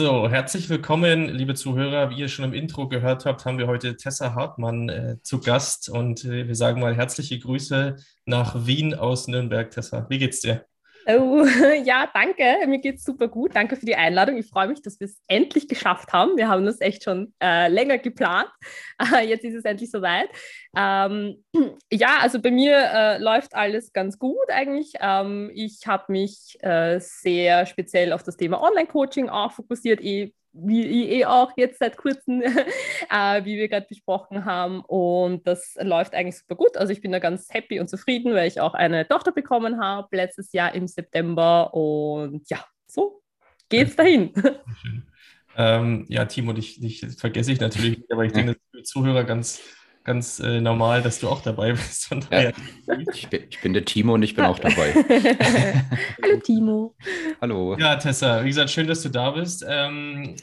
So, herzlich willkommen, liebe Zuhörer. Wie ihr schon im Intro gehört habt, haben wir heute Tessa Hartmann äh, zu Gast und äh, wir sagen mal herzliche Grüße nach Wien aus Nürnberg. Tessa, wie geht's dir? Oh, ja, danke. Mir geht's super gut. Danke für die Einladung. Ich freue mich, dass wir es endlich geschafft haben. Wir haben das echt schon äh, länger geplant. Äh, jetzt ist es endlich soweit. Ähm, ja, also bei mir äh, läuft alles ganz gut eigentlich. Ähm, ich habe mich äh, sehr speziell auf das Thema Online-Coaching auch fokussiert, eh wie ich eh auch jetzt seit kurzem, äh, wie wir gerade besprochen haben. Und das läuft eigentlich super gut. Also ich bin da ganz happy und zufrieden, weil ich auch eine Tochter bekommen habe letztes Jahr im September. Und ja, so geht's dahin. Ähm, ja, Timo, dich, dich vergesse ich natürlich nicht, aber ich denke, das ist für die Zuhörer ganz, ganz äh, normal, dass du auch dabei bist. Ja, ich, bin, ich, bin, der Timo und ich bin auch dabei. Hallo Timo. Hallo. Ja, Tessa, wie gesagt, schön, dass du da bist. Ähm,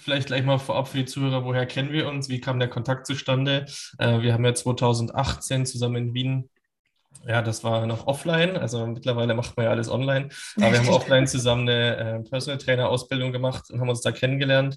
vielleicht gleich mal vorab für die Zuhörer, woher kennen wir uns? Wie kam der Kontakt zustande? Äh, wir haben ja 2018 zusammen in Wien ja, das war noch offline. Also mittlerweile macht man ja alles online. Aber wir haben offline zusammen eine äh, Personal Trainer Ausbildung gemacht und haben uns da kennengelernt.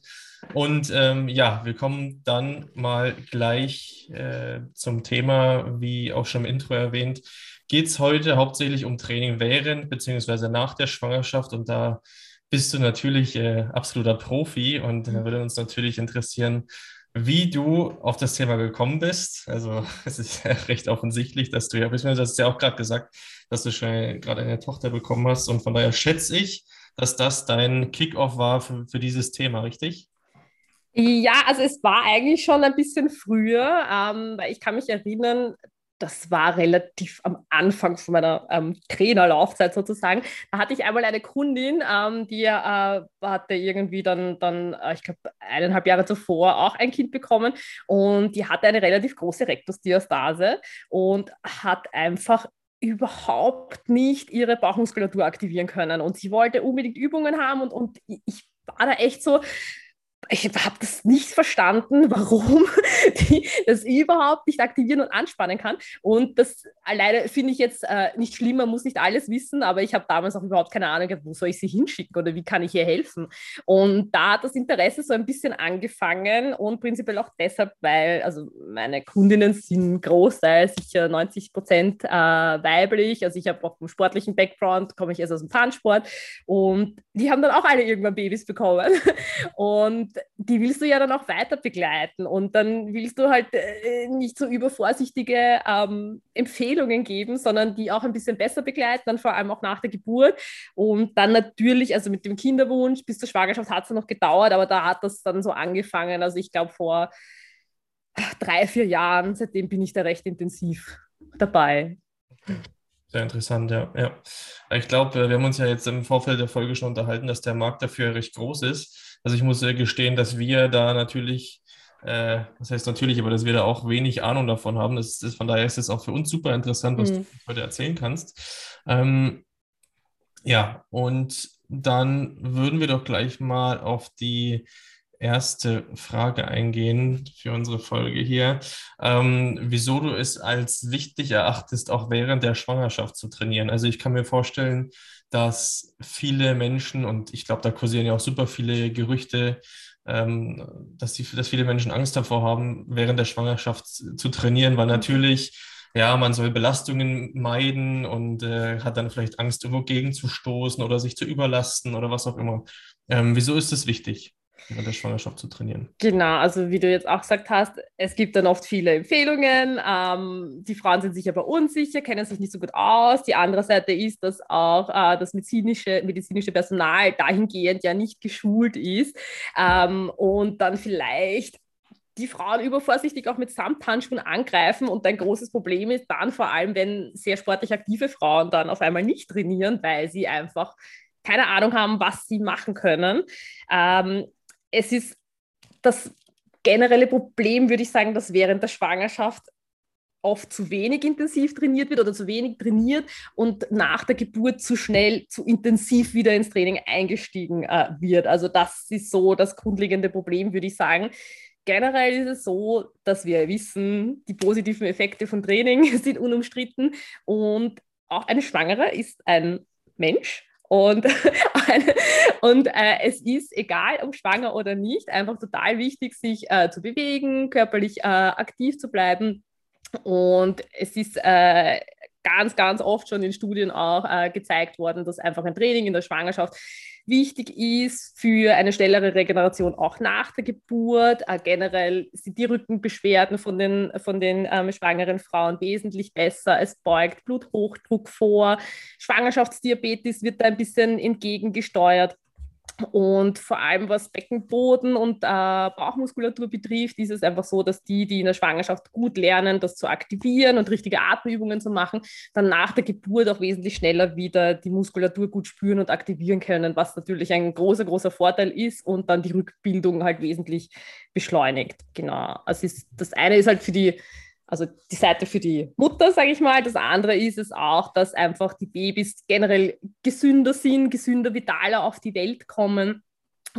Und ähm, ja, wir kommen dann mal gleich äh, zum Thema, wie auch schon im Intro erwähnt, geht es heute hauptsächlich um Training während bzw. nach der Schwangerschaft. Und da bist du natürlich äh, absoluter Profi und da würde uns natürlich interessieren, wie du auf das Thema gekommen bist. Also es ist ja recht offensichtlich, dass du ja, beziehungsweise hast du ja auch gerade gesagt, dass du schon gerade eine Tochter bekommen hast. Und von daher schätze ich, dass das dein Kickoff war für, für dieses Thema, richtig? Ja, also es war eigentlich schon ein bisschen früher, ähm, weil ich kann mich erinnern, das war relativ am Anfang von meiner ähm, Trainerlaufzeit sozusagen. Da hatte ich einmal eine Kundin, ähm, die äh, hatte irgendwie dann, dann äh, ich glaube, eineinhalb Jahre zuvor auch ein Kind bekommen und die hatte eine relativ große Rektusdiastase und hat einfach überhaupt nicht ihre Bauchmuskulatur aktivieren können. Und sie wollte unbedingt Übungen haben und, und ich war da echt so, ich habe das nicht verstanden, warum die das überhaupt nicht aktivieren und anspannen kann. Und das alleine finde ich jetzt äh, nicht schlimm, man muss nicht alles wissen, aber ich habe damals auch überhaupt keine Ahnung, wo soll ich sie hinschicken oder wie kann ich ihr helfen. Und da hat das Interesse so ein bisschen angefangen und prinzipiell auch deshalb, weil also meine Kundinnen sind großteils sicher 90 Prozent äh, weiblich. Also ich habe auch einen sportlichen Background, komme ich erst aus dem Tanzsport und die haben dann auch alle irgendwann Babys bekommen. Und die willst du ja dann auch weiter begleiten und dann willst du halt äh, nicht so übervorsichtige ähm, Empfehlungen geben, sondern die auch ein bisschen besser begleiten, dann vor allem auch nach der Geburt und dann natürlich, also mit dem Kinderwunsch bis zur Schwangerschaft hat es noch gedauert, aber da hat das dann so angefangen, also ich glaube vor drei, vier Jahren, seitdem bin ich da recht intensiv dabei. Sehr interessant, ja. ja. Ich glaube, wir haben uns ja jetzt im Vorfeld der Folge schon unterhalten, dass der Markt dafür recht groß ist. Also ich muss gestehen, dass wir da natürlich, äh, das heißt natürlich, aber dass wir da auch wenig Ahnung davon haben. Das ist, von daher ist es auch für uns super interessant, was mhm. du heute erzählen kannst. Ähm, ja, und dann würden wir doch gleich mal auf die erste Frage eingehen für unsere Folge hier. Ähm, wieso du es als wichtig erachtest, auch während der Schwangerschaft zu trainieren. Also ich kann mir vorstellen, dass viele Menschen, und ich glaube, da kursieren ja auch super viele Gerüchte, ähm, dass, die, dass viele Menschen Angst davor haben, während der Schwangerschaft zu trainieren, weil natürlich, ja, man soll Belastungen meiden und äh, hat dann vielleicht Angst, irgendwo gegenzustoßen oder sich zu überlasten oder was auch immer. Ähm, wieso ist das wichtig? Während der Schwangerschaft zu trainieren. Genau, also wie du jetzt auch gesagt hast, es gibt dann oft viele Empfehlungen. Ähm, die Frauen sind sich aber unsicher, kennen sich nicht so gut aus. Die andere Seite ist, dass auch äh, das medizinische, medizinische Personal dahingehend ja nicht geschult ist ähm, und dann vielleicht die Frauen übervorsichtig auch mit Samthandschuhen angreifen und ein großes Problem ist dann vor allem, wenn sehr sportlich aktive Frauen dann auf einmal nicht trainieren, weil sie einfach keine Ahnung haben, was sie machen können. Ähm, es ist das generelle Problem würde ich sagen, dass während der Schwangerschaft oft zu wenig intensiv trainiert wird oder zu wenig trainiert und nach der Geburt zu schnell, zu intensiv wieder ins Training eingestiegen äh, wird. Also das ist so das grundlegende Problem, würde ich sagen. Generell ist es so, dass wir wissen, die positiven Effekte von Training sind unumstritten und auch eine Schwangere ist ein Mensch und, und äh, es ist egal, ob schwanger oder nicht, einfach total wichtig, sich äh, zu bewegen, körperlich äh, aktiv zu bleiben. Und es ist äh, ganz, ganz oft schon in Studien auch äh, gezeigt worden, dass einfach ein Training in der Schwangerschaft wichtig ist für eine schnellere Regeneration auch nach der Geburt. Äh, generell sind die Rückenbeschwerden von den, von den ähm, schwangeren Frauen wesentlich besser. Es beugt Bluthochdruck vor. Schwangerschaftsdiabetes wird da ein bisschen entgegengesteuert. Und vor allem was Beckenboden und äh, Bauchmuskulatur betrifft, ist es einfach so, dass die, die in der Schwangerschaft gut lernen, das zu aktivieren und richtige Atemübungen zu machen, dann nach der Geburt auch wesentlich schneller wieder die Muskulatur gut spüren und aktivieren können, was natürlich ein großer, großer Vorteil ist und dann die Rückbildung halt wesentlich beschleunigt. Genau. Also ist, das eine ist halt für die also die Seite für die Mutter, sage ich mal. Das andere ist es auch, dass einfach die Babys generell gesünder sind, gesünder, vitaler auf die Welt kommen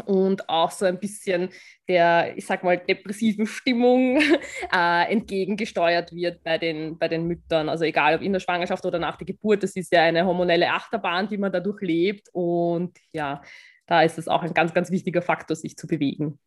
und auch so ein bisschen der, ich sag mal, depressiven Stimmung äh, entgegengesteuert wird bei den, bei den Müttern. Also egal ob in der Schwangerschaft oder nach der Geburt, das ist ja eine hormonelle Achterbahn, die man dadurch lebt. Und ja, da ist es auch ein ganz, ganz wichtiger Faktor, sich zu bewegen.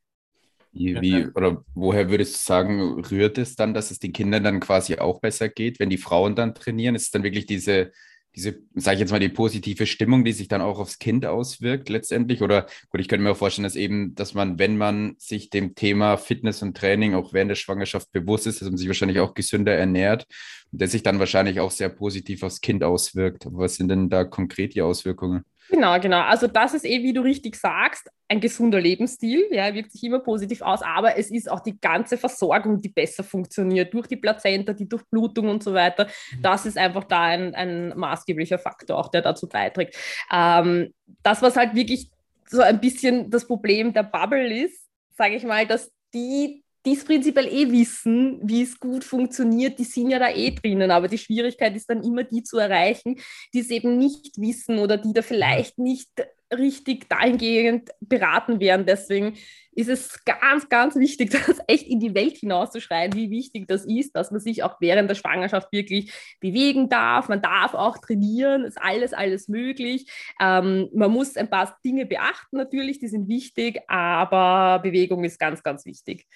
Wie, wie, oder woher würdest du sagen, rührt es dann, dass es den Kindern dann quasi auch besser geht, wenn die Frauen dann trainieren? Ist es dann wirklich diese, diese, sage ich jetzt mal, die positive Stimmung, die sich dann auch aufs Kind auswirkt letztendlich? Oder gut, ich könnte mir auch vorstellen, dass eben, dass man, wenn man sich dem Thema Fitness und Training auch während der Schwangerschaft bewusst ist, dass man sich wahrscheinlich auch gesünder ernährt und der sich dann wahrscheinlich auch sehr positiv aufs Kind auswirkt. Was sind denn da konkret die Auswirkungen? Genau, genau. Also das ist eh, wie du richtig sagst, ein gesunder Lebensstil. Ja, wirkt sich immer positiv aus, aber es ist auch die ganze Versorgung, die besser funktioniert durch die Plazenta, die Durchblutung und so weiter. Mhm. Das ist einfach da ein, ein maßgeblicher Faktor, auch der dazu beiträgt. Ähm, das, was halt wirklich so ein bisschen das Problem der Bubble ist, sage ich mal, dass die die es prinzipiell eh wissen, wie es gut funktioniert, die sind ja da eh drinnen. Aber die Schwierigkeit ist dann immer die zu erreichen, die es eben nicht wissen oder die da vielleicht nicht richtig dahingehend beraten werden. Deswegen ist es ganz, ganz wichtig, das echt in die Welt hinauszuschreien, wie wichtig das ist, dass man sich auch während der Schwangerschaft wirklich bewegen darf. Man darf auch trainieren, ist alles, alles möglich. Ähm, man muss ein paar Dinge beachten natürlich, die sind wichtig, aber Bewegung ist ganz, ganz wichtig.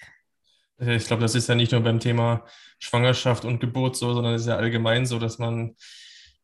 Ich glaube, das ist ja nicht nur beim Thema Schwangerschaft und Geburt so, sondern es ist ja allgemein so, dass man,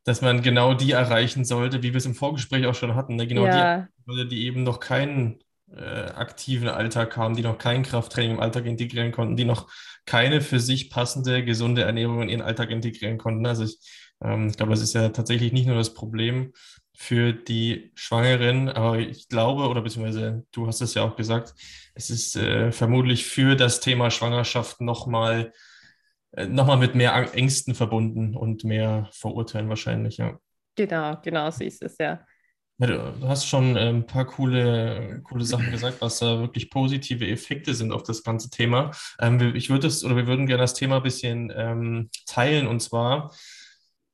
dass man genau die erreichen sollte, wie wir es im Vorgespräch auch schon hatten, ne? genau ja. die, die eben noch keinen äh, aktiven Alltag haben, die noch kein Krafttraining im Alltag integrieren konnten, die noch keine für sich passende, gesunde Ernährung in ihren Alltag integrieren konnten. Also ich, ähm, ich glaube, das ist ja tatsächlich nicht nur das Problem für die Schwangeren, aber ich glaube, oder beziehungsweise du hast es ja auch gesagt, es ist äh, vermutlich für das Thema Schwangerschaft nochmal äh, noch mal mit mehr Ängsten verbunden und mehr Verurteilen wahrscheinlich, ja. Genau, genau so ist es, ja. ja du hast schon äh, ein paar coole, coole Sachen gesagt, was da wirklich positive Effekte sind auf das ganze Thema. Ähm, ich würde es, oder wir würden gerne das Thema ein bisschen ähm, teilen und zwar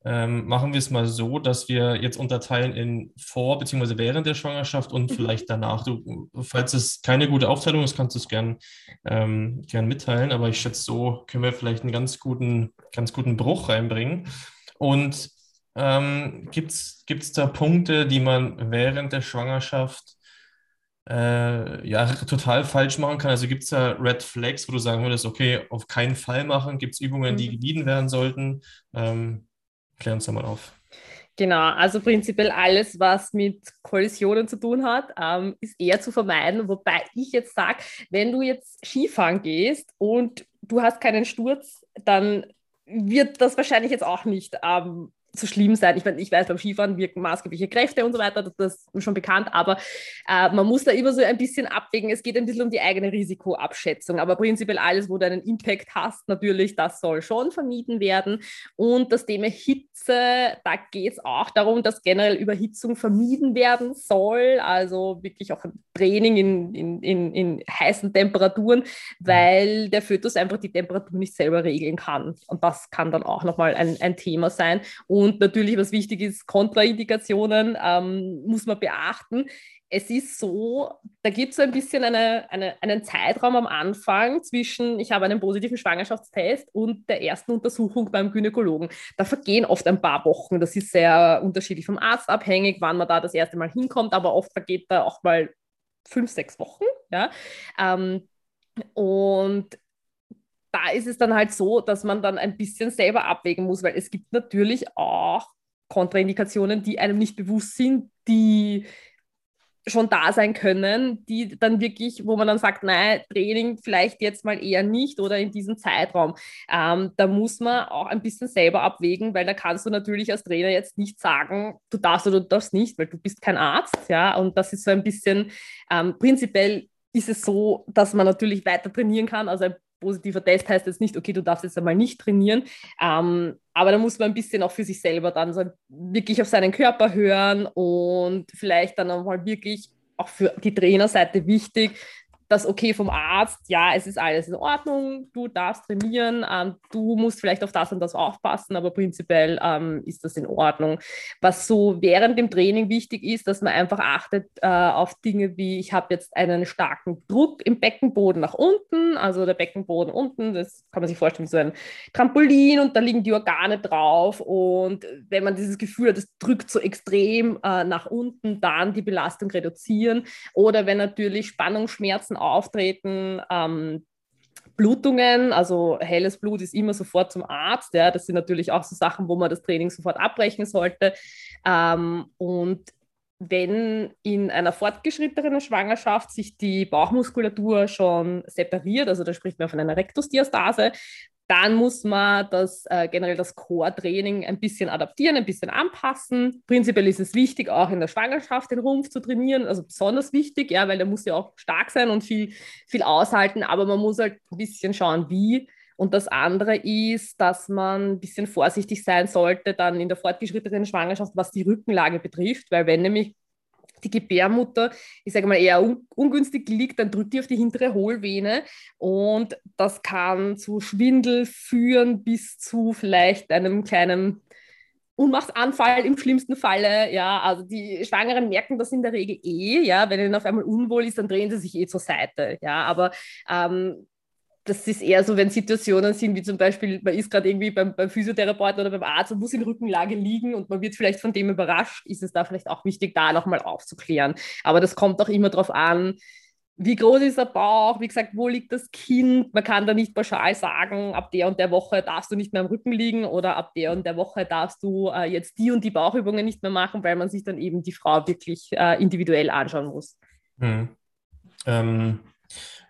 ähm, machen wir es mal so, dass wir jetzt unterteilen in vor bzw. während der Schwangerschaft und mhm. vielleicht danach. Du, falls es keine gute Aufteilung ist, kannst du es gern, ähm, gern mitteilen, aber ich schätze, so können wir vielleicht einen ganz guten, ganz guten Bruch reinbringen. Und ähm, gibt es da Punkte, die man während der Schwangerschaft äh, ja, total falsch machen kann? Also gibt es da Red Flags, wo du sagen würdest, okay, auf keinen Fall machen? Gibt es Übungen, die mhm. gemieden werden sollten? Ähm, Klär uns da mal auf. Genau, also prinzipiell alles, was mit Kollisionen zu tun hat, ähm, ist eher zu vermeiden. Wobei ich jetzt sage, wenn du jetzt Skifahren gehst und du hast keinen Sturz, dann wird das wahrscheinlich jetzt auch nicht ähm, so schlimm sein. Ich, mein, ich weiß, beim Skifahren wirken maßgebliche Kräfte und so weiter, das, das ist schon bekannt, aber äh, man muss da immer so ein bisschen abwägen. Es geht ein bisschen um die eigene Risikoabschätzung, aber prinzipiell alles, wo du einen Impact hast, natürlich, das soll schon vermieden werden. Und das Thema Hitze, da geht es auch darum, dass generell Überhitzung vermieden werden soll, also wirklich auch ein Training in, in, in, in heißen Temperaturen, weil der Fötus einfach die Temperatur nicht selber regeln kann. Und das kann dann auch nochmal ein, ein Thema sein. Und und natürlich, was wichtig ist, Kontraindikationen ähm, muss man beachten. Es ist so, da gibt es so ein bisschen eine, eine, einen Zeitraum am Anfang zwischen, ich habe einen positiven Schwangerschaftstest und der ersten Untersuchung beim Gynäkologen. Da vergehen oft ein paar Wochen. Das ist sehr unterschiedlich vom Arzt abhängig, wann man da das erste Mal hinkommt, aber oft vergeht da auch mal fünf, sechs Wochen. Ja? Ähm, und da ist es dann halt so, dass man dann ein bisschen selber abwägen muss, weil es gibt natürlich auch Kontraindikationen, die einem nicht bewusst sind, die schon da sein können, die dann wirklich, wo man dann sagt, nein, Training vielleicht jetzt mal eher nicht oder in diesem Zeitraum. Ähm, da muss man auch ein bisschen selber abwägen, weil da kannst du natürlich als Trainer jetzt nicht sagen, du darfst oder du darfst nicht, weil du bist kein Arzt, ja, und das ist so ein bisschen, ähm, prinzipiell ist es so, dass man natürlich weiter trainieren kann, also ein positiver Test heißt jetzt nicht, okay, du darfst jetzt einmal nicht trainieren. Ähm, aber da muss man ein bisschen auch für sich selber dann so wirklich auf seinen Körper hören und vielleicht dann auch mal wirklich auch für die Trainerseite wichtig, das Okay vom Arzt, ja, es ist alles in Ordnung, du darfst trainieren, ähm, du musst vielleicht auf das und das aufpassen, aber prinzipiell ähm, ist das in Ordnung. Was so während dem Training wichtig ist, dass man einfach achtet äh, auf Dinge wie, ich habe jetzt einen starken Druck im Beckenboden nach unten, also der Beckenboden unten, das kann man sich vorstellen, so ein Trampolin und da liegen die Organe drauf. Und wenn man dieses Gefühl hat, das drückt so extrem äh, nach unten, dann die Belastung reduzieren. Oder wenn natürlich Spannungsschmerzen auftreten. Ähm, Blutungen, also helles Blut ist immer sofort zum Arzt. Ja. Das sind natürlich auch so Sachen, wo man das Training sofort abbrechen sollte. Ähm, und wenn in einer fortgeschrittenen Schwangerschaft sich die Bauchmuskulatur schon separiert, also da spricht man von einer Rektusdiastase, dann muss man das äh, generell das Core-Training ein bisschen adaptieren, ein bisschen anpassen. Prinzipiell ist es wichtig, auch in der Schwangerschaft den Rumpf zu trainieren, also besonders wichtig, ja, weil der muss ja auch stark sein und viel, viel aushalten, aber man muss halt ein bisschen schauen, wie. Und das andere ist, dass man ein bisschen vorsichtig sein sollte dann in der fortgeschrittenen Schwangerschaft, was die Rückenlage betrifft, weil wenn nämlich die Gebärmutter, ich sage mal, eher un ungünstig liegt, dann drückt die auf die hintere Hohlvene. Und das kann zu Schwindel führen bis zu vielleicht einem kleinen Unmachtsanfall im schlimmsten Falle, ja, also die Schwangeren merken das in der Regel eh, ja, wenn ihnen auf einmal unwohl ist, dann drehen sie sich eh zur Seite, ja, aber ähm, das ist eher so, wenn Situationen sind, wie zum Beispiel, man ist gerade irgendwie beim, beim Physiotherapeuten oder beim Arzt und muss in Rückenlage liegen und man wird vielleicht von dem überrascht, ist es da vielleicht auch wichtig, da nochmal aufzuklären. Aber das kommt auch immer darauf an, wie groß ist der Bauch, wie gesagt, wo liegt das Kind. Man kann da nicht pauschal sagen, ab der und der Woche darfst du nicht mehr am Rücken liegen oder ab der und der Woche darfst du äh, jetzt die und die Bauchübungen nicht mehr machen, weil man sich dann eben die Frau wirklich äh, individuell anschauen muss. Hm. Ähm,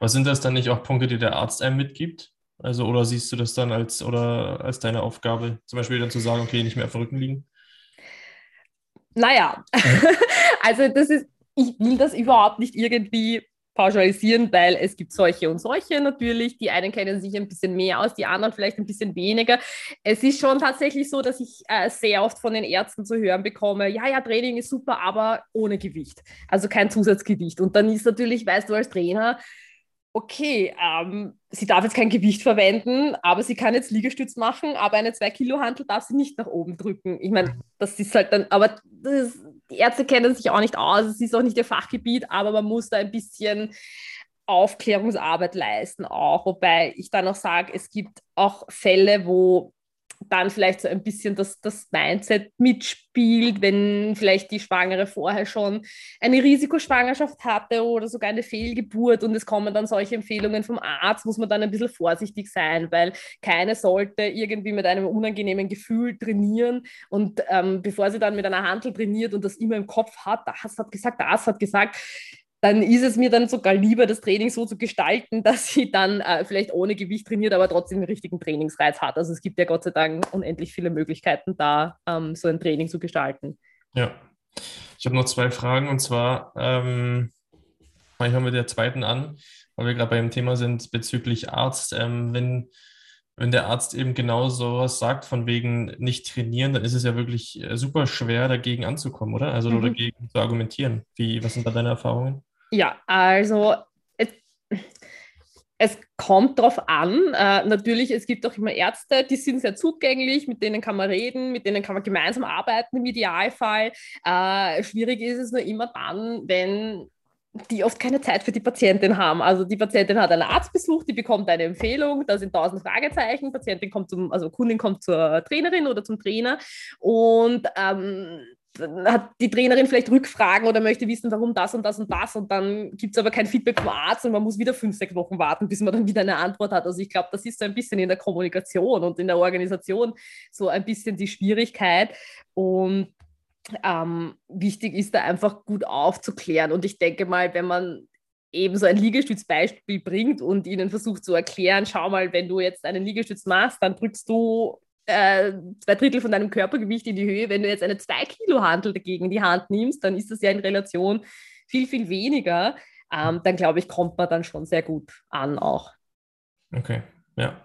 was sind das dann nicht auch Punkte, die der Arzt einem mitgibt? Also, oder siehst du das dann als oder als deine Aufgabe, zum Beispiel dann zu sagen, okay, nicht mehr auf dem Rücken liegen? Naja, also das ist, ich will das überhaupt nicht irgendwie pauschalisieren, weil es gibt solche und solche natürlich. Die einen kennen sich ein bisschen mehr aus, die anderen vielleicht ein bisschen weniger. Es ist schon tatsächlich so, dass ich äh, sehr oft von den Ärzten zu hören bekomme, ja, ja, Training ist super, aber ohne Gewicht. Also kein Zusatzgewicht. Und dann ist natürlich, weißt du als Trainer, okay, ähm, sie darf jetzt kein Gewicht verwenden, aber sie kann jetzt Liegestütz machen, aber eine 2-Kilo-Hantel darf sie nicht nach oben drücken. Ich meine, das ist halt dann, aber das, die Ärzte kennen sich auch nicht aus, es ist auch nicht ihr Fachgebiet, aber man muss da ein bisschen Aufklärungsarbeit leisten auch, wobei ich dann auch sage, es gibt auch Fälle, wo dann vielleicht so ein bisschen das, das Mindset mitspielt, wenn vielleicht die Schwangere vorher schon eine Risikoschwangerschaft hatte oder sogar eine Fehlgeburt und es kommen dann solche Empfehlungen vom Arzt, muss man dann ein bisschen vorsichtig sein, weil keine sollte irgendwie mit einem unangenehmen Gefühl trainieren und ähm, bevor sie dann mit einer Handel trainiert und das immer im Kopf hat, das hat gesagt, das hat gesagt, dann ist es mir dann sogar lieber, das Training so zu gestalten, dass sie dann äh, vielleicht ohne Gewicht trainiert, aber trotzdem einen richtigen Trainingsreiz hat. Also es gibt ja Gott sei Dank unendlich viele Möglichkeiten, da ähm, so ein Training zu gestalten. Ja, ich habe noch zwei Fragen und zwar, ähm, ich höre mit der zweiten an, weil wir gerade beim Thema sind bezüglich Arzt. Ähm, wenn, wenn der Arzt eben genau sowas sagt, von wegen nicht trainieren, dann ist es ja wirklich äh, super schwer, dagegen anzukommen, oder? Also mhm. dagegen zu argumentieren. Wie, was sind da deine Erfahrungen? Ja, also es, es kommt darauf an. Äh, natürlich, es gibt auch immer Ärzte, die sind sehr zugänglich, mit denen kann man reden, mit denen kann man gemeinsam arbeiten im Idealfall. Äh, schwierig ist es nur immer dann, wenn die oft keine Zeit für die Patientin haben. Also die Patientin hat einen Arztbesuch, die bekommt eine Empfehlung, da sind tausend Fragezeichen, Patientin kommt zum, also Kundin kommt zur Trainerin oder zum Trainer und ähm, hat die Trainerin vielleicht Rückfragen oder möchte wissen, warum das und das und das und dann gibt es aber kein Feedback vom Arzt und man muss wieder fünf, sechs Wochen warten, bis man dann wieder eine Antwort hat. Also ich glaube, das ist so ein bisschen in der Kommunikation und in der Organisation so ein bisschen die Schwierigkeit und ähm, wichtig ist da einfach gut aufzuklären und ich denke mal, wenn man eben so ein Liegestützbeispiel bringt und ihnen versucht zu erklären, schau mal, wenn du jetzt einen Liegestütz machst, dann drückst du äh, zwei Drittel von deinem Körpergewicht in die Höhe. Wenn du jetzt eine 2 Kilo Hantel dagegen in die Hand nimmst, dann ist das ja in Relation viel, viel weniger. Ähm, dann glaube ich, kommt man dann schon sehr gut an auch. Okay, ja.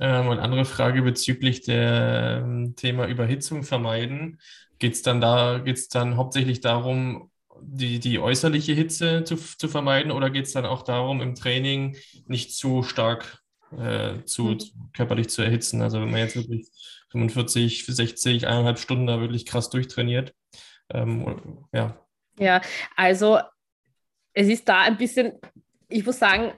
Ähm, und andere Frage bezüglich der ähm, Thema Überhitzung vermeiden. Geht es dann da, dann hauptsächlich darum, die, die äußerliche Hitze zu, zu vermeiden oder geht es dann auch darum, im Training nicht zu stark äh, zu, mhm. körperlich zu erhitzen. Also wenn man jetzt wirklich 45, 60, eineinhalb Stunden da wirklich krass durchtrainiert. Ähm, ja. Ja, also es ist da ein bisschen, ich muss sagen,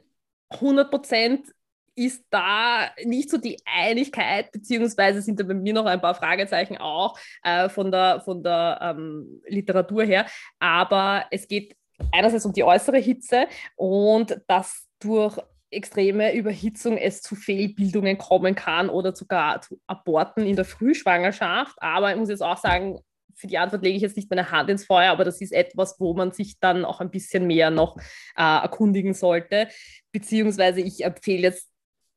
100 Prozent ist da nicht so die Einigkeit, beziehungsweise sind da bei mir noch ein paar Fragezeichen auch äh, von der, von der ähm, Literatur her. Aber es geht einerseits um die äußere Hitze und dass durch extreme Überhitzung es zu Fehlbildungen kommen kann oder sogar zu Aborten in der Frühschwangerschaft. Aber ich muss jetzt auch sagen, für die Antwort lege ich jetzt nicht meine Hand ins Feuer, aber das ist etwas, wo man sich dann auch ein bisschen mehr noch äh, erkundigen sollte. Beziehungsweise ich empfehle jetzt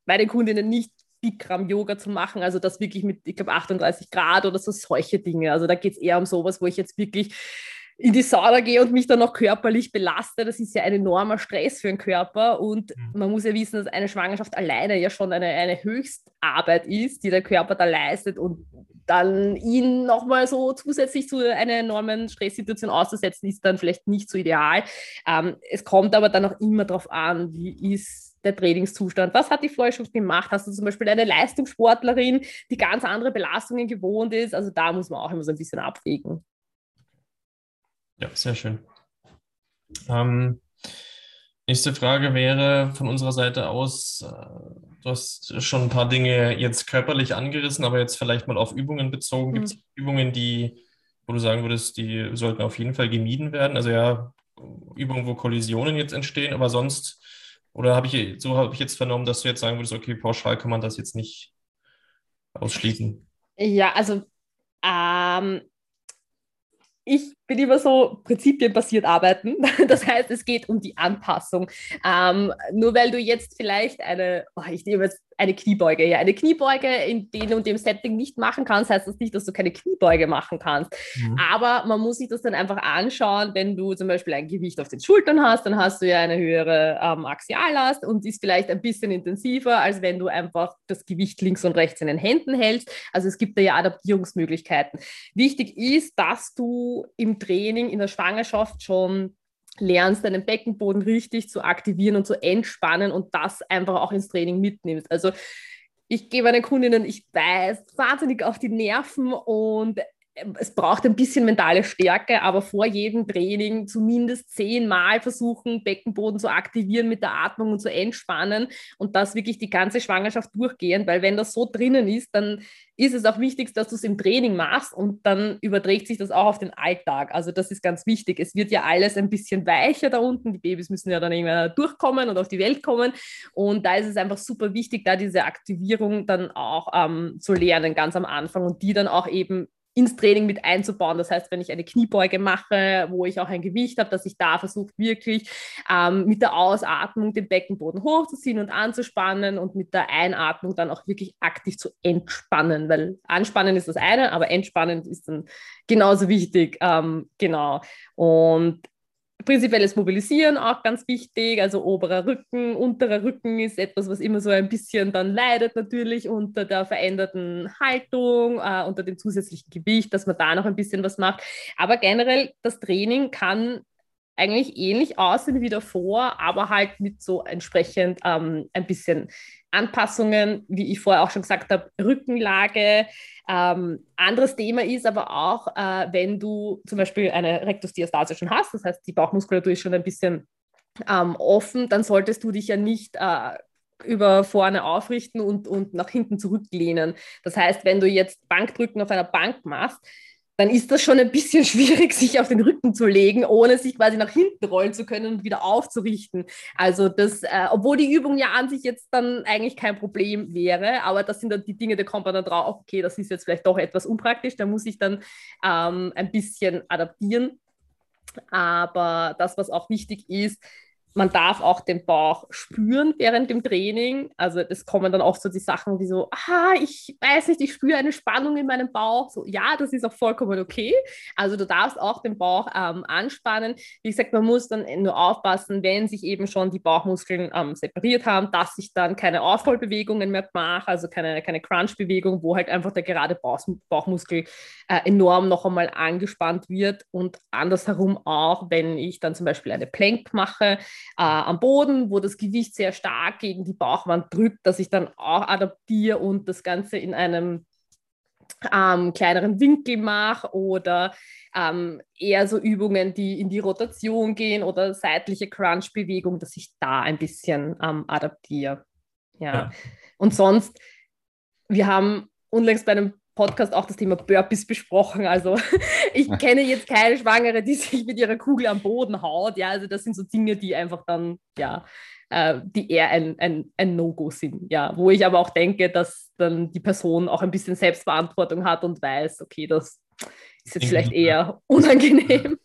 meine Kundinnen nicht Bikram-Yoga zu machen, also das wirklich mit, ich glaube, 38 Grad oder so solche Dinge. Also da geht es eher um sowas, wo ich jetzt wirklich in die Sauna gehe und mich dann noch körperlich belaste, das ist ja ein enormer Stress für den Körper. Und mhm. man muss ja wissen, dass eine Schwangerschaft alleine ja schon eine, eine Höchstarbeit ist, die der Körper da leistet. Und dann ihn nochmal so zusätzlich zu einer enormen Stresssituation auszusetzen, ist dann vielleicht nicht so ideal. Ähm, es kommt aber dann auch immer darauf an, wie ist der Trainingszustand. Was hat die vorher schon gemacht? Hast du zum Beispiel eine Leistungssportlerin, die ganz andere Belastungen gewohnt ist? Also da muss man auch immer so ein bisschen abwägen. Ja, sehr schön. Ähm, nächste Frage wäre von unserer Seite aus, äh, du hast schon ein paar Dinge jetzt körperlich angerissen, aber jetzt vielleicht mal auf Übungen bezogen. Gibt es mhm. Übungen, die, wo du sagen würdest, die sollten auf jeden Fall gemieden werden? Also ja, Übungen, wo Kollisionen jetzt entstehen, aber sonst, oder habe ich, so habe ich jetzt vernommen, dass du jetzt sagen würdest, okay, pauschal kann man das jetzt nicht ausschließen. Ja, also ähm, ich bin immer so prinzipienbasiert arbeiten. Das heißt, es geht um die Anpassung. Ähm, nur weil du jetzt vielleicht eine, oh, ich nehme jetzt eine Kniebeuge, ja, eine Kniebeuge in dem und dem Setting nicht machen kannst, heißt das nicht, dass du keine Kniebeuge machen kannst. Mhm. Aber man muss sich das dann einfach anschauen, wenn du zum Beispiel ein Gewicht auf den Schultern hast, dann hast du ja eine höhere ähm, Axiallast und ist vielleicht ein bisschen intensiver, als wenn du einfach das Gewicht links und rechts in den Händen hältst. Also es gibt da ja Adaptierungsmöglichkeiten. Wichtig ist, dass du im Training in der Schwangerschaft schon lernst, deinen Beckenboden richtig zu aktivieren und zu entspannen und das einfach auch ins Training mitnimmst. Also ich gebe meinen Kundinnen, ich weiß, wahnsinnig auf die Nerven und es braucht ein bisschen mentale Stärke, aber vor jedem Training zumindest zehnmal versuchen, Beckenboden zu aktivieren mit der Atmung und zu entspannen und das wirklich die ganze Schwangerschaft durchgehen, weil wenn das so drinnen ist, dann ist es auch wichtig, dass du es im Training machst und dann überträgt sich das auch auf den Alltag. Also das ist ganz wichtig. Es wird ja alles ein bisschen weicher da unten. Die Babys müssen ja dann irgendwann durchkommen und auf die Welt kommen. Und da ist es einfach super wichtig, da diese Aktivierung dann auch ähm, zu lernen, ganz am Anfang und die dann auch eben ins Training mit einzubauen. Das heißt, wenn ich eine Kniebeuge mache, wo ich auch ein Gewicht habe, dass ich da versuche, wirklich ähm, mit der Ausatmung den Beckenboden hochzuziehen und anzuspannen und mit der Einatmung dann auch wirklich aktiv zu entspannen, weil anspannen ist das eine, aber entspannen ist dann genauso wichtig. Ähm, genau. Und Prinzipielles Mobilisieren auch ganz wichtig, also oberer Rücken, unterer Rücken ist etwas, was immer so ein bisschen dann leidet natürlich unter der veränderten Haltung, äh, unter dem zusätzlichen Gewicht, dass man da noch ein bisschen was macht. Aber generell, das Training kann eigentlich ähnlich aussehen wie davor, aber halt mit so entsprechend ähm, ein bisschen Anpassungen, wie ich vorher auch schon gesagt habe, Rückenlage. Ähm, anderes Thema ist aber auch, äh, wenn du zum Beispiel eine Rektusdiastase schon hast, das heißt, die Bauchmuskulatur ist schon ein bisschen ähm, offen, dann solltest du dich ja nicht äh, über vorne aufrichten und, und nach hinten zurücklehnen. Das heißt, wenn du jetzt Bankdrücken auf einer Bank machst, dann ist das schon ein bisschen schwierig, sich auf den Rücken zu legen, ohne sich quasi nach hinten rollen zu können und wieder aufzurichten. Also das, äh, obwohl die Übung ja an sich jetzt dann eigentlich kein Problem wäre, aber das sind dann die Dinge, da kommt man dann drauf, okay, das ist jetzt vielleicht doch etwas unpraktisch, da muss ich dann ähm, ein bisschen adaptieren. Aber das, was auch wichtig ist, man darf auch den Bauch spüren während dem Training. Also es kommen dann oft so die Sachen wie so, ah, ich weiß nicht, ich spüre eine Spannung in meinem Bauch. So, ja, das ist auch vollkommen okay. Also du darfst auch den Bauch ähm, anspannen. Wie gesagt, man muss dann nur aufpassen, wenn sich eben schon die Bauchmuskeln ähm, separiert haben, dass ich dann keine Aufrollbewegungen mehr mache, also keine, keine Crunch-Bewegung, wo halt einfach der gerade Bauch, Bauchmuskel äh, enorm noch einmal angespannt wird und andersherum auch, wenn ich dann zum Beispiel eine Plank mache, äh, am Boden, wo das Gewicht sehr stark gegen die Bauchwand drückt, dass ich dann auch adaptiere und das Ganze in einem ähm, kleineren Winkel mache oder ähm, eher so Übungen, die in die Rotation gehen oder seitliche Crunch-Bewegung, dass ich da ein bisschen ähm, adaptiere. Ja. ja. Und sonst, wir haben unlängst bei einem Podcast auch das Thema Burpees besprochen. Also ich kenne jetzt keine Schwangere, die sich mit ihrer Kugel am Boden haut. Ja, also das sind so Dinge, die einfach dann, ja, äh, die eher ein, ein, ein No-Go sind. Ja, wo ich aber auch denke, dass dann die Person auch ein bisschen Selbstverantwortung hat und weiß, okay, das ist jetzt vielleicht eher unangenehm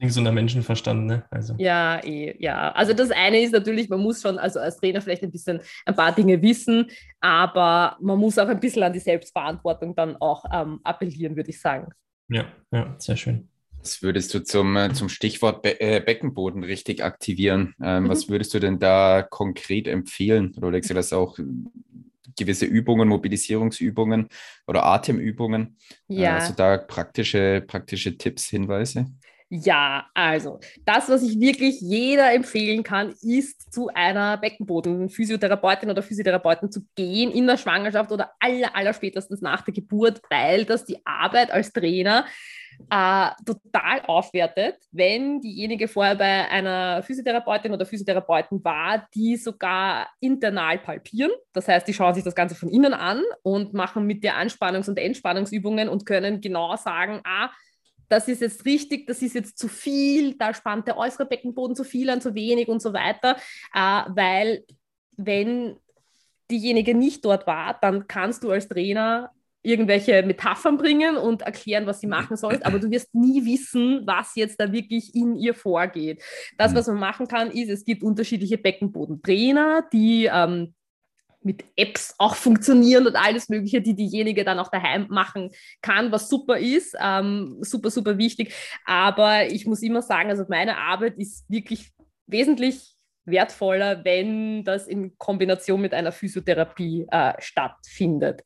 der Menschenverstand, ne? Also. Ja, eh, ja. Also das eine ist natürlich, man muss schon, also als Trainer vielleicht ein bisschen ein paar Dinge wissen, aber man muss auch ein bisschen an die Selbstverantwortung dann auch ähm, appellieren, würde ich sagen. Ja, ja, sehr schön. Was würdest du zum, äh, zum Stichwort Be äh, Beckenboden richtig aktivieren? Ähm, mhm. Was würdest du denn da konkret empfehlen? Oder legst du das auch gewisse Übungen, Mobilisierungsübungen oder Atemübungen? Äh, ja. also da praktische, praktische Tipps, Hinweise? Ja, also das, was ich wirklich jeder empfehlen kann, ist zu einer Beckenboden-Physiotherapeutin oder Physiotherapeuten zu gehen in der Schwangerschaft oder aller, aller spätestens nach der Geburt, weil das die Arbeit als Trainer äh, total aufwertet, wenn diejenige vorher bei einer Physiotherapeutin oder Physiotherapeuten war, die sogar internal palpieren. Das heißt, die schauen sich das Ganze von innen an und machen mit der Anspannungs- und Entspannungsübungen und können genau sagen, ah, das ist jetzt richtig, das ist jetzt zu viel, da spannt der äußere Beckenboden zu viel an, zu wenig und so weiter, äh, weil wenn diejenige nicht dort war, dann kannst du als Trainer irgendwelche Metaphern bringen und erklären, was sie machen soll, aber du wirst nie wissen, was jetzt da wirklich in ihr vorgeht. Das, mhm. was man machen kann, ist, es gibt unterschiedliche Beckenbodentrainer, die ähm, mit Apps auch funktionieren und alles Mögliche, die diejenige dann auch daheim machen kann, was super ist, ähm, super, super wichtig. Aber ich muss immer sagen, also meine Arbeit ist wirklich wesentlich wertvoller, wenn das in Kombination mit einer Physiotherapie äh, stattfindet.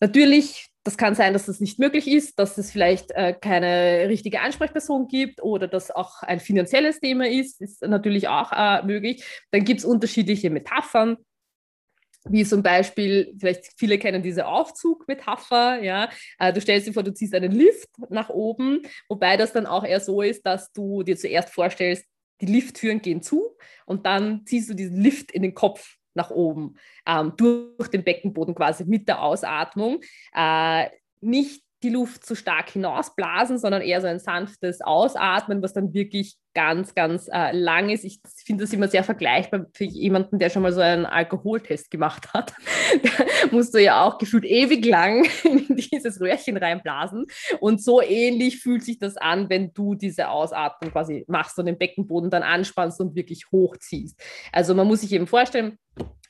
Natürlich, das kann sein, dass das nicht möglich ist, dass es vielleicht äh, keine richtige Ansprechperson gibt oder dass auch ein finanzielles Thema ist, ist natürlich auch äh, möglich. Dann gibt es unterschiedliche Metaphern wie zum Beispiel, vielleicht viele kennen diese Aufzugmetapher, ja, äh, du stellst dir vor, du ziehst einen Lift nach oben, wobei das dann auch eher so ist, dass du dir zuerst vorstellst, die Lifttüren gehen zu und dann ziehst du diesen Lift in den Kopf nach oben, ähm, durch den Beckenboden quasi mit der Ausatmung. Äh, nicht die Luft zu stark hinausblasen, sondern eher so ein sanftes Ausatmen, was dann wirklich ganz, ganz äh, lang ist. Ich finde das immer sehr vergleichbar für jemanden, der schon mal so einen Alkoholtest gemacht hat. da musst du ja auch gefühlt ewig lang in dieses Röhrchen reinblasen. Und so ähnlich fühlt sich das an, wenn du diese Ausatmung quasi machst und den Beckenboden dann anspannst und wirklich hochziehst. Also man muss sich eben vorstellen,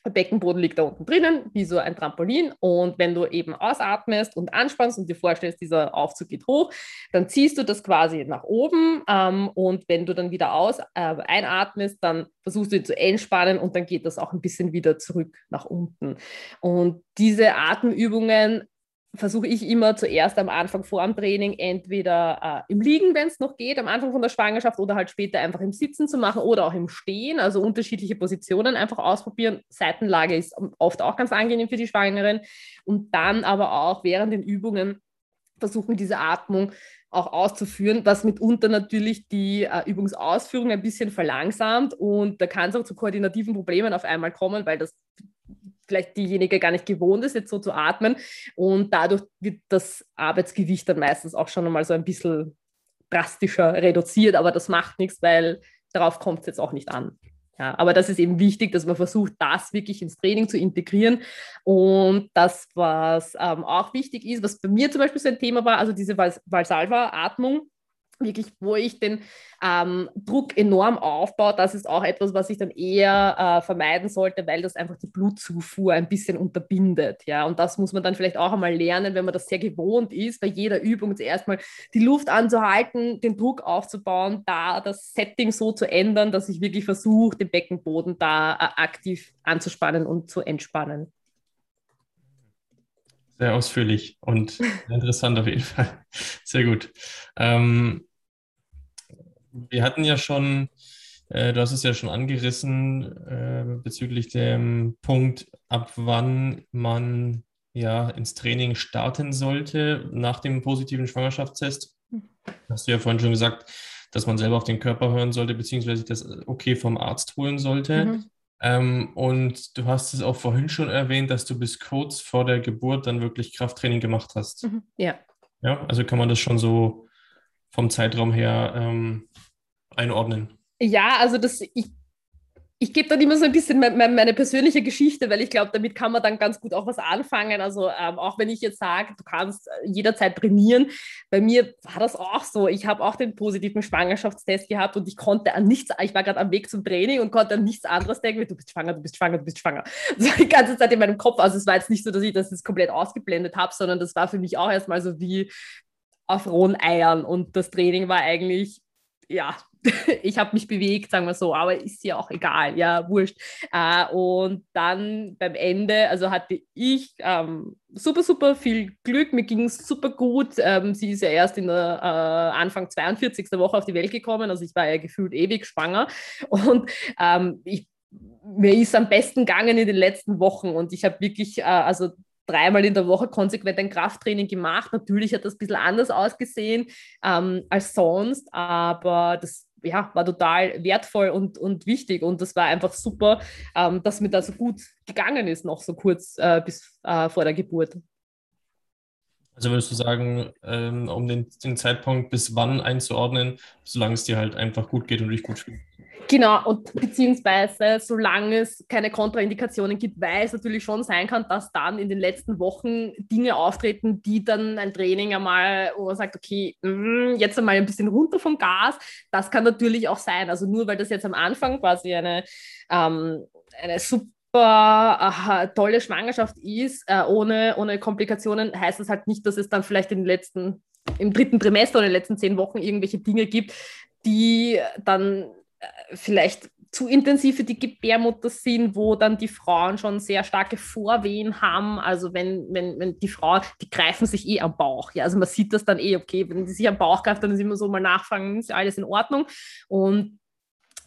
der Beckenboden liegt da unten drinnen, wie so ein Trampolin. Und wenn du eben ausatmest und anspannst und dir vorstellst, dieser Aufzug geht hoch, dann ziehst du das quasi nach oben. Ähm, und wenn du dann wieder aus, äh, einatmest, dann versuchst du ihn zu entspannen und dann geht das auch ein bisschen wieder zurück nach unten. Und diese Atemübungen versuche ich immer zuerst am Anfang vor dem Training entweder äh, im Liegen, wenn es noch geht, am Anfang von der Schwangerschaft oder halt später einfach im Sitzen zu machen oder auch im Stehen, also unterschiedliche Positionen einfach ausprobieren. Seitenlage ist oft auch ganz angenehm für die Schwangeren. Und dann aber auch während den Übungen versuchen, diese Atmung auch auszuführen, was mitunter natürlich die äh, Übungsausführung ein bisschen verlangsamt. Und da kann es auch zu koordinativen Problemen auf einmal kommen, weil das vielleicht diejenige gar nicht gewohnt ist, jetzt so zu atmen. Und dadurch wird das Arbeitsgewicht dann meistens auch schon einmal so ein bisschen drastischer reduziert. Aber das macht nichts, weil darauf kommt es jetzt auch nicht an. Ja, aber das ist eben wichtig, dass man versucht, das wirklich ins Training zu integrieren. Und das, was ähm, auch wichtig ist, was bei mir zum Beispiel so ein Thema war, also diese Valsalva-Atmung, wirklich, wo ich den ähm, Druck enorm aufbaue, das ist auch etwas, was ich dann eher äh, vermeiden sollte, weil das einfach die Blutzufuhr ein bisschen unterbindet. Ja? Und das muss man dann vielleicht auch einmal lernen, wenn man das sehr gewohnt ist, bei jeder Übung zuerst mal die Luft anzuhalten, den Druck aufzubauen, da das Setting so zu ändern, dass ich wirklich versuche, den Beckenboden da äh, aktiv anzuspannen und zu entspannen. Sehr ausführlich und interessant auf jeden Fall. Sehr gut. Ähm, wir hatten ja schon, äh, du hast es ja schon angerissen, äh, bezüglich dem Punkt, ab wann man ja ins Training starten sollte nach dem positiven Schwangerschaftstest. Hast du ja vorhin schon gesagt, dass man selber auf den Körper hören sollte, beziehungsweise das okay vom Arzt holen sollte. Mhm. Ähm, und du hast es auch vorhin schon erwähnt, dass du bis kurz vor der Geburt dann wirklich Krafttraining gemacht hast. Mhm. Ja. Ja, also kann man das schon so vom Zeitraum her ähm, einordnen? Ja, also das, ich, ich gebe dann immer so ein bisschen meine, persönliche Geschichte, weil ich glaube, damit kann man dann ganz gut auch was anfangen. Also ähm, auch wenn ich jetzt sage, du kannst jederzeit trainieren, bei mir war das auch so. Ich habe auch den positiven Schwangerschaftstest gehabt und ich konnte an nichts, ich war gerade am Weg zum Training und konnte an nichts anderes denken, du bist schwanger, du bist schwanger, du bist schwanger. So die ganze Zeit in meinem Kopf. Also es war jetzt nicht so, dass ich das jetzt komplett ausgeblendet habe, sondern das war für mich auch erstmal so wie auf rohen Eiern und das Training war eigentlich ja, ich habe mich bewegt, sagen wir so, aber ist ja auch egal, ja, wurscht. Äh, und dann beim Ende, also hatte ich ähm, super, super viel Glück, mir ging es super gut. Ähm, sie ist ja erst in der äh, Anfang 42. Woche auf die Welt gekommen, also ich war ja gefühlt ewig schwanger und ähm, ich mir ist am besten gegangen in den letzten Wochen und ich habe wirklich, äh, also dreimal in der Woche konsequent ein Krafttraining gemacht. Natürlich hat das ein bisschen anders ausgesehen ähm, als sonst, aber das ja, war total wertvoll und, und wichtig und das war einfach super, ähm, dass mir da so gut gegangen ist, noch so kurz äh, bis äh, vor der Geburt. Also würdest du sagen, ähm, um den, den Zeitpunkt bis wann einzuordnen, solange es dir halt einfach gut geht und dich gut fühlst? Genau, und beziehungsweise solange es keine Kontraindikationen gibt, weil es natürlich schon sein kann, dass dann in den letzten Wochen Dinge auftreten, die dann ein Training einmal, wo man sagt, okay, mm, jetzt einmal ein bisschen runter vom Gas. Das kann natürlich auch sein. Also nur weil das jetzt am Anfang quasi eine, ähm, eine super tolle Schwangerschaft ist, äh, ohne, ohne Komplikationen, heißt das halt nicht, dass es dann vielleicht in den letzten, im dritten Trimester oder in den letzten zehn Wochen irgendwelche Dinge gibt, die dann vielleicht zu intensiv für die Gebärmutter sind, wo dann die Frauen schon sehr starke Vorwehen haben. Also wenn, wenn, wenn die Frauen, die greifen sich eh am Bauch. Ja, also man sieht das dann eh, okay, wenn die sich am Bauch greifen, dann ist immer so mal nachfragen, ist alles in Ordnung. Und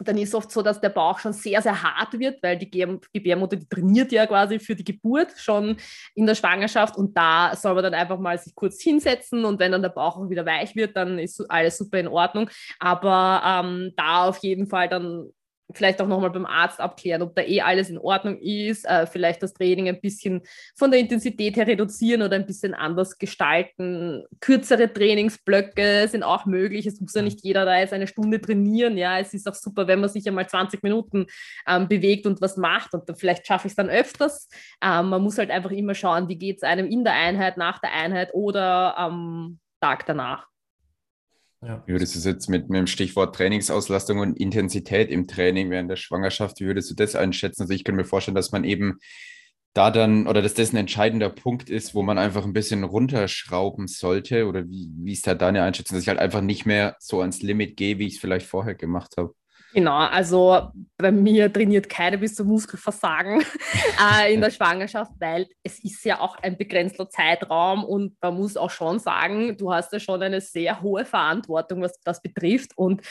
dann ist oft so, dass der Bauch schon sehr, sehr hart wird, weil die Gebärmutter, die trainiert ja quasi für die Geburt schon in der Schwangerschaft und da soll man dann einfach mal sich kurz hinsetzen und wenn dann der Bauch auch wieder weich wird, dann ist alles super in Ordnung. Aber ähm, da auf jeden Fall dann vielleicht auch nochmal beim Arzt abklären, ob da eh alles in Ordnung ist, äh, vielleicht das Training ein bisschen von der Intensität her reduzieren oder ein bisschen anders gestalten. Kürzere Trainingsblöcke sind auch möglich. Es muss ja nicht jeder da jetzt eine Stunde trainieren. Ja, es ist auch super, wenn man sich einmal 20 Minuten ähm, bewegt und was macht und vielleicht schaffe ich es dann öfters. Ähm, man muss halt einfach immer schauen, wie geht es einem in der Einheit, nach der Einheit oder am Tag danach. Ja. Wie würdest du es jetzt mit, mit dem Stichwort Trainingsauslastung und Intensität im Training während der Schwangerschaft, wie würdest du das einschätzen? Also ich kann mir vorstellen, dass man eben da dann oder dass das ein entscheidender Punkt ist, wo man einfach ein bisschen runterschrauben sollte oder wie, wie ist da deine Einschätzung, dass ich halt einfach nicht mehr so ans Limit gehe, wie ich es vielleicht vorher gemacht habe? Genau, also bei mir trainiert keiner bis zum Muskelversagen äh, in der Schwangerschaft, weil es ist ja auch ein begrenzter Zeitraum und man muss auch schon sagen, du hast ja schon eine sehr hohe Verantwortung, was das betrifft. Und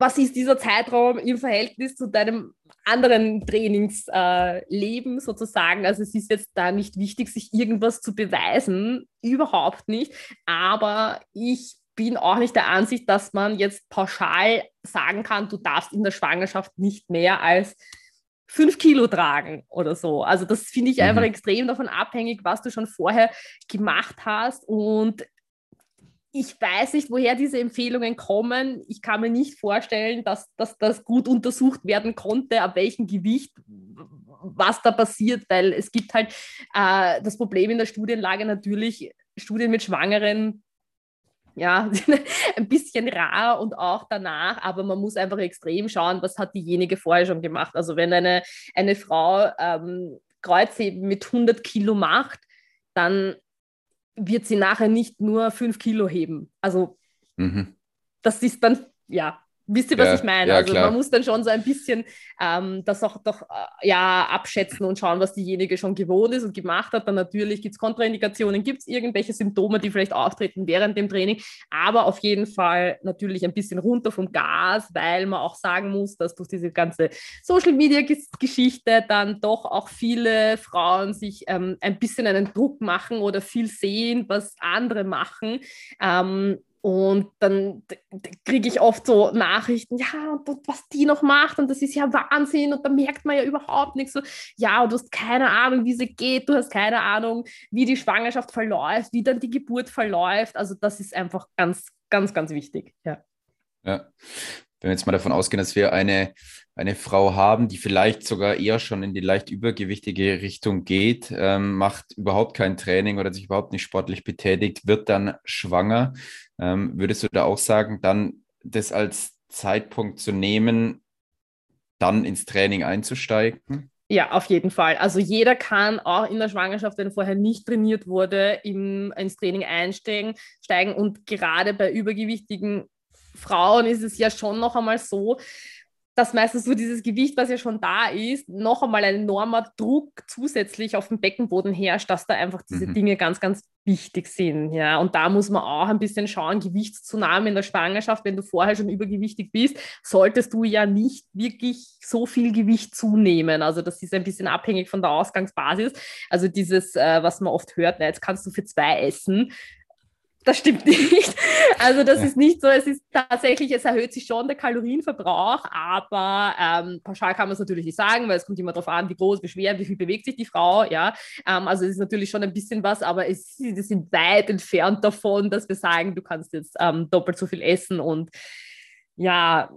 was ist dieser Zeitraum im Verhältnis zu deinem anderen Trainingsleben äh, sozusagen? Also es ist jetzt da nicht wichtig, sich irgendwas zu beweisen, überhaupt nicht. Aber ich bin auch nicht der Ansicht, dass man jetzt pauschal sagen kann, du darfst in der Schwangerschaft nicht mehr als fünf Kilo tragen oder so. Also das finde ich mhm. einfach extrem davon abhängig, was du schon vorher gemacht hast. Und ich weiß nicht, woher diese Empfehlungen kommen. Ich kann mir nicht vorstellen, dass, dass das gut untersucht werden konnte, ab welchem Gewicht was da passiert, weil es gibt halt äh, das Problem in der Studienlage natürlich, Studien mit Schwangeren ja, ein bisschen rar und auch danach, aber man muss einfach extrem schauen, was hat diejenige vorher schon gemacht. Also wenn eine, eine Frau ähm, Kreuzheben mit 100 Kilo macht, dann wird sie nachher nicht nur 5 Kilo heben. Also mhm. das ist dann, ja, Wisst ihr, was ja, ich meine? Ja, also klar. man muss dann schon so ein bisschen ähm, das auch doch äh, ja, abschätzen und schauen, was diejenige schon gewohnt ist und gemacht hat. Dann natürlich gibt es Kontraindikationen, gibt es irgendwelche Symptome, die vielleicht auftreten während dem Training, aber auf jeden Fall natürlich ein bisschen runter vom Gas, weil man auch sagen muss, dass durch diese ganze Social-Media-Geschichte dann doch auch viele Frauen sich ähm, ein bisschen einen Druck machen oder viel sehen, was andere machen. Ähm, und dann kriege ich oft so Nachrichten, ja, und was die noch macht, und das ist ja Wahnsinn, und da merkt man ja überhaupt nichts. So, ja, du hast keine Ahnung, wie sie geht, du hast keine Ahnung, wie die Schwangerschaft verläuft, wie dann die Geburt verläuft. Also, das ist einfach ganz, ganz, ganz wichtig. Ja. Ja. Wenn wir jetzt mal davon ausgehen, dass wir eine, eine Frau haben, die vielleicht sogar eher schon in die leicht übergewichtige Richtung geht, ähm, macht überhaupt kein Training oder sich überhaupt nicht sportlich betätigt, wird dann schwanger. Ähm, würdest du da auch sagen, dann das als Zeitpunkt zu nehmen, dann ins Training einzusteigen? Ja, auf jeden Fall. Also jeder kann auch in der Schwangerschaft, wenn vorher nicht trainiert wurde, im, ins Training einsteigen steigen. Und gerade bei übergewichtigen Frauen ist es ja schon noch einmal so, dass meistens so dieses Gewicht, was ja schon da ist, noch einmal ein enormer Druck zusätzlich auf dem Beckenboden herrscht, dass da einfach diese mhm. Dinge ganz, ganz wichtig sind. Ja. Und da muss man auch ein bisschen schauen, Gewichtszunahme in der Schwangerschaft, wenn du vorher schon übergewichtig bist, solltest du ja nicht wirklich so viel Gewicht zunehmen. Also das ist ein bisschen abhängig von der Ausgangsbasis. Also dieses, äh, was man oft hört, na, jetzt kannst du für zwei essen das stimmt nicht. Also das ist nicht so, es ist tatsächlich, es erhöht sich schon der Kalorienverbrauch, aber ähm, pauschal kann man es natürlich nicht sagen, weil es kommt immer darauf an, wie groß, wie schwer, wie viel bewegt sich die Frau, ja. Ähm, also es ist natürlich schon ein bisschen was, aber es, wir sind weit entfernt davon, dass wir sagen, du kannst jetzt ähm, doppelt so viel essen und ja,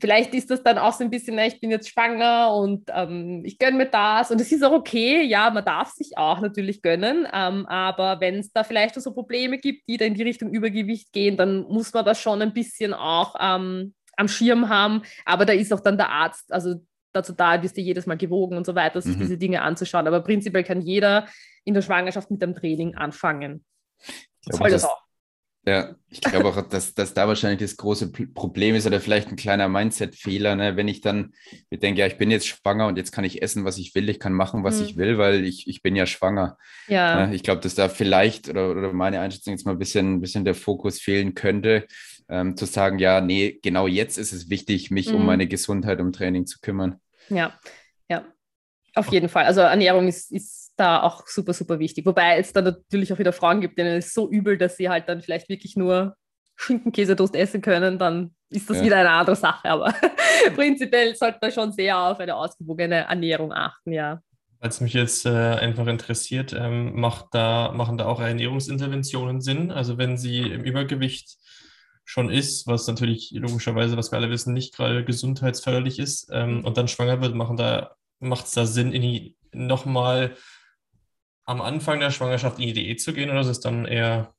vielleicht ist das dann auch so ein bisschen, ich bin jetzt schwanger und ähm, ich gönne mir das und es ist auch okay, ja, man darf sich auch natürlich gönnen, ähm, aber wenn es da vielleicht so Probleme gibt, die da in die Richtung Übergewicht gehen, dann muss man das schon ein bisschen auch ähm, am Schirm haben, aber da ist auch dann der Arzt, also dazu da, bist du jedes Mal gewogen und so weiter, sich mhm. diese Dinge anzuschauen, aber prinzipiell kann jeder in der Schwangerschaft mit dem Training anfangen. Soll das auch. Ja, ich glaube auch, dass, dass da wahrscheinlich das große Problem ist oder vielleicht ein kleiner Mindset-Fehler, ne? wenn ich dann denke, ja, ich bin jetzt schwanger und jetzt kann ich essen, was ich will, ich kann machen, was mhm. ich will, weil ich, ich bin ja schwanger. Ja. Ne? Ich glaube, dass da vielleicht oder, oder meine Einschätzung jetzt mal ein bisschen, ein bisschen der Fokus fehlen könnte, ähm, zu sagen, ja, nee, genau jetzt ist es wichtig, mich mhm. um meine Gesundheit, um Training zu kümmern. Ja, ja, auf jeden Fall. Also Ernährung ist, ist da auch super, super wichtig. Wobei es dann natürlich auch wieder Frauen gibt, denen es so übel, dass sie halt dann vielleicht wirklich nur Schinkenkäsetoast essen können, dann ist das ja. wieder eine andere Sache. Aber prinzipiell sollte man schon sehr auf eine ausgewogene Ernährung achten, ja. Was mich jetzt äh, einfach interessiert, ähm, macht da, machen da auch Ernährungsinterventionen Sinn? Also wenn sie im Übergewicht schon ist, was natürlich logischerweise, was wir alle wissen, nicht gerade gesundheitsförderlich ist, ähm, mhm. und dann schwanger wird, machen da, macht es da Sinn, in die nochmal am Anfang der Schwangerschaft in die Diät zu gehen oder ist es dann eher.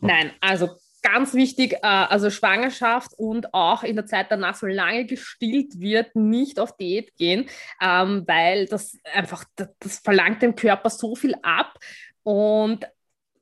Nein, also ganz wichtig, äh, also Schwangerschaft und auch in der Zeit danach, solange gestillt wird, nicht auf Diät gehen, ähm, weil das einfach, das, das verlangt dem Körper so viel ab und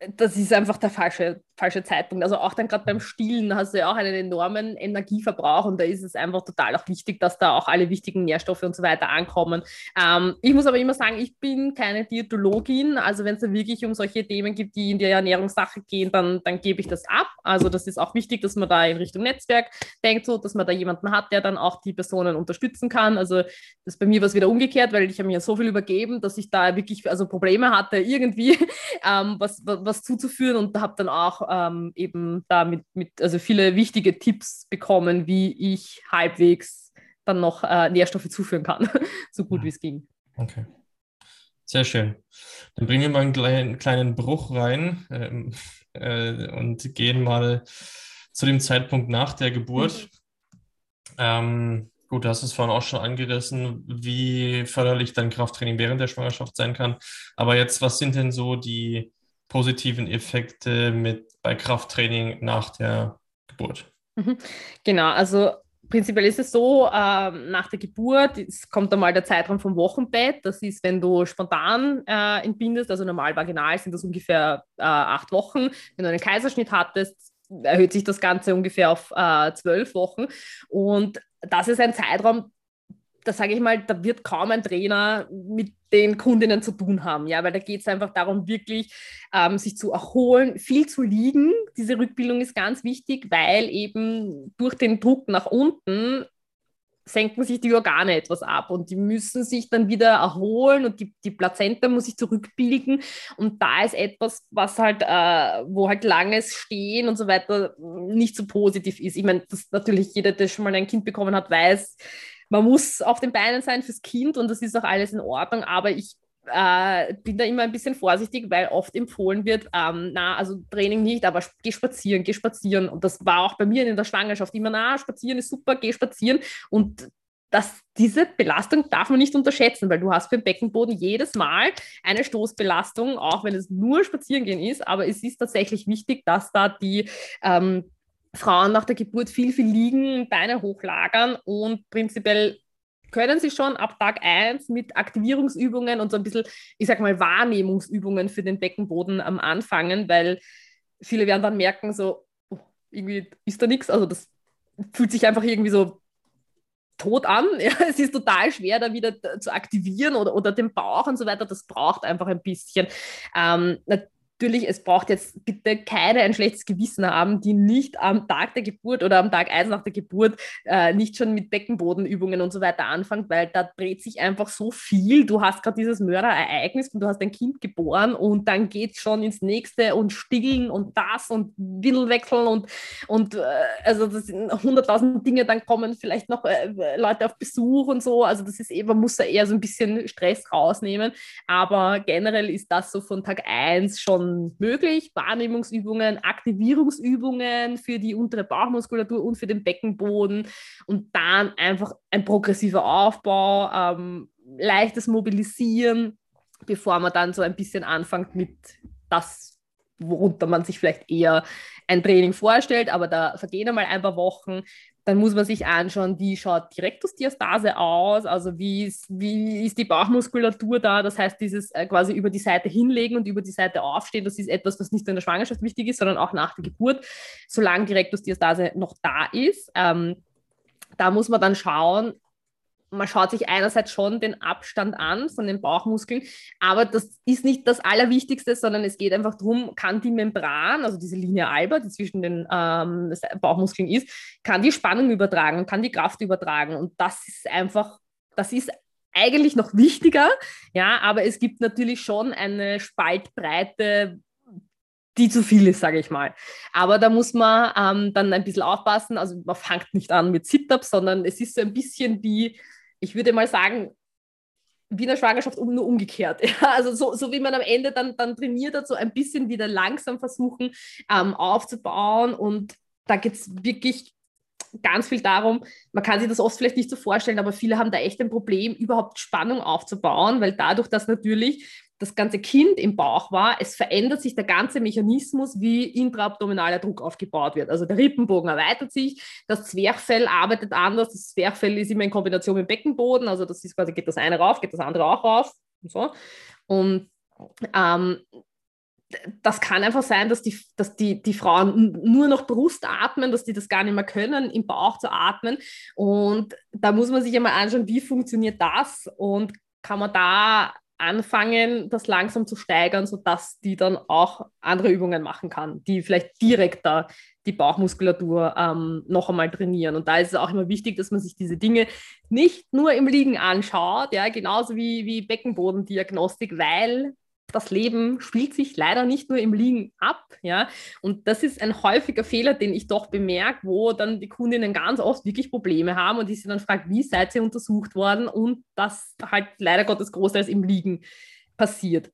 das ist einfach der falsche falsche Zeitpunkt. Also auch dann gerade beim Stillen hast du ja auch einen enormen Energieverbrauch und da ist es einfach total auch wichtig, dass da auch alle wichtigen Nährstoffe und so weiter ankommen. Ähm, ich muss aber immer sagen, ich bin keine Diätologin. Also wenn es da wirklich um solche Themen gibt, die in die Ernährungssache gehen, dann, dann gebe ich das ab. Also das ist auch wichtig, dass man da in Richtung Netzwerk denkt, so, dass man da jemanden hat, der dann auch die Personen unterstützen kann. Also das bei mir war es wieder umgekehrt, weil ich habe mir so viel übergeben, dass ich da wirklich also Probleme hatte, irgendwie ähm, was, was, was zuzuführen und habe dann auch ähm, eben da mit, also viele wichtige Tipps bekommen, wie ich halbwegs dann noch äh, Nährstoffe zuführen kann, so gut wie es ging. Okay. Sehr schön. Dann bringen wir mal einen kleinen, kleinen Bruch rein ähm, äh, und gehen mal zu dem Zeitpunkt nach der Geburt. Mhm. Ähm, gut, du hast es vorhin auch schon angerissen, wie förderlich dann Krafttraining während der Schwangerschaft sein kann. Aber jetzt, was sind denn so die positiven Effekte mit bei Krafttraining nach der Geburt? Mhm. Genau, also prinzipiell ist es so, äh, nach der Geburt kommt einmal der Zeitraum vom Wochenbett. Das ist, wenn du spontan äh, entbindest, also normal vaginal sind das ungefähr äh, acht Wochen. Wenn du einen Kaiserschnitt hattest, erhöht sich das Ganze ungefähr auf äh, zwölf Wochen. Und das ist ein Zeitraum, da sage ich mal, da wird kaum ein Trainer mit den Kundinnen zu tun haben, ja, weil da geht es einfach darum, wirklich ähm, sich zu erholen, viel zu liegen. Diese Rückbildung ist ganz wichtig, weil eben durch den Druck nach unten senken sich die Organe etwas ab und die müssen sich dann wieder erholen und die, die Plazenta muss sich zurückbilden und da ist etwas, was halt, äh, wo halt langes Stehen und so weiter nicht so positiv ist. Ich meine, das natürlich jeder, der schon mal ein Kind bekommen hat, weiß, man muss auf den Beinen sein fürs Kind und das ist auch alles in Ordnung, aber ich äh, bin da immer ein bisschen vorsichtig, weil oft empfohlen wird, ähm, na, also Training nicht, aber geh spazieren, geh spazieren. Und das war auch bei mir in der Schwangerschaft immer, na, spazieren ist super, geh spazieren. Und das, diese Belastung darf man nicht unterschätzen, weil du hast für den Beckenboden jedes Mal eine Stoßbelastung, auch wenn es nur Spazierengehen ist. Aber es ist tatsächlich wichtig, dass da die ähm, Frauen nach der Geburt viel, viel liegen, Beine hochlagern und prinzipiell können sie schon ab Tag 1 mit Aktivierungsübungen und so ein bisschen, ich sag mal, Wahrnehmungsübungen für den Beckenboden am Anfangen, weil viele werden dann merken, so, oh, irgendwie ist da nichts, also das fühlt sich einfach irgendwie so tot an. Ja, es ist total schwer, da wieder zu aktivieren oder, oder den Bauch und so weiter. Das braucht einfach ein bisschen. Ähm, natürlich, es braucht jetzt bitte keine ein schlechtes Gewissen haben, die nicht am Tag der Geburt oder am Tag 1 nach der Geburt äh, nicht schon mit Beckenbodenübungen und so weiter anfangen, weil da dreht sich einfach so viel. Du hast gerade dieses Mörderereignis und du hast ein Kind geboren und dann geht es schon ins nächste und stillen und das und Windelwechseln und, und äh, also das sind hunderttausend Dinge, dann kommen vielleicht noch äh, Leute auf Besuch und so. Also das ist eben, man muss da eher so ein bisschen Stress rausnehmen. Aber generell ist das so von Tag 1 schon möglich. Wahrnehmungsübungen, Aktivierungsübungen für die untere Bauchmuskulatur und für den Beckenboden. Und dann einfach ein progressiver Aufbau, ähm, leichtes Mobilisieren, bevor man dann so ein bisschen anfängt mit das, worunter man sich vielleicht eher ein Training vorstellt, aber da vergehen einmal ein paar Wochen, dann muss man sich anschauen, wie schaut die Rektusdiastase aus, also wie ist, wie ist die Bauchmuskulatur da, das heißt dieses äh, quasi über die Seite hinlegen und über die Seite aufstehen, das ist etwas, was nicht nur in der Schwangerschaft wichtig ist, sondern auch nach der Geburt, solange die Rektusdiastase noch da ist. Ähm, da muss man dann schauen, man schaut sich einerseits schon den Abstand an von den Bauchmuskeln, aber das ist nicht das Allerwichtigste, sondern es geht einfach darum, kann die Membran, also diese Linie alba, die zwischen den ähm, Bauchmuskeln ist, kann die Spannung übertragen und kann die Kraft übertragen. Und das ist einfach, das ist eigentlich noch wichtiger, ja, aber es gibt natürlich schon eine Spaltbreite, die zu viel ist, sage ich mal. Aber da muss man ähm, dann ein bisschen aufpassen. Also man fängt nicht an mit Sit-Ups, sondern es ist so ein bisschen wie, ich würde mal sagen, wie in der Schwangerschaft nur umgekehrt. Ja, also so, so wie man am Ende dann, dann trainiert hat, so ein bisschen wieder langsam versuchen ähm, aufzubauen. Und da geht es wirklich ganz viel darum, man kann sich das oft vielleicht nicht so vorstellen, aber viele haben da echt ein Problem, überhaupt Spannung aufzubauen, weil dadurch, dass natürlich das ganze Kind im Bauch war, es verändert sich der ganze Mechanismus, wie intraabdominaler Druck aufgebaut wird. Also der Rippenbogen erweitert sich, das Zwerchfell arbeitet anders, das Zwerchfell ist immer in Kombination mit dem Beckenboden, also das ist quasi, geht das eine rauf, geht das andere auch rauf und so. Und ähm, das kann einfach sein, dass die, dass die, die Frauen nur noch Brust atmen, dass die das gar nicht mehr können, im Bauch zu atmen. Und da muss man sich einmal anschauen, wie funktioniert das und kann man da anfangen, das langsam zu steigern, sodass die dann auch andere Übungen machen kann, die vielleicht direkter die Bauchmuskulatur ähm, noch einmal trainieren. Und da ist es auch immer wichtig, dass man sich diese Dinge nicht nur im Liegen anschaut, ja, genauso wie, wie Beckenbodendiagnostik, weil das Leben spielt sich leider nicht nur im Liegen ab, ja. Und das ist ein häufiger Fehler, den ich doch bemerke, wo dann die Kundinnen ganz oft wirklich Probleme haben und ich sie dann frage, wie seid ihr untersucht worden und das halt leider Gottes großteils im Liegen passiert.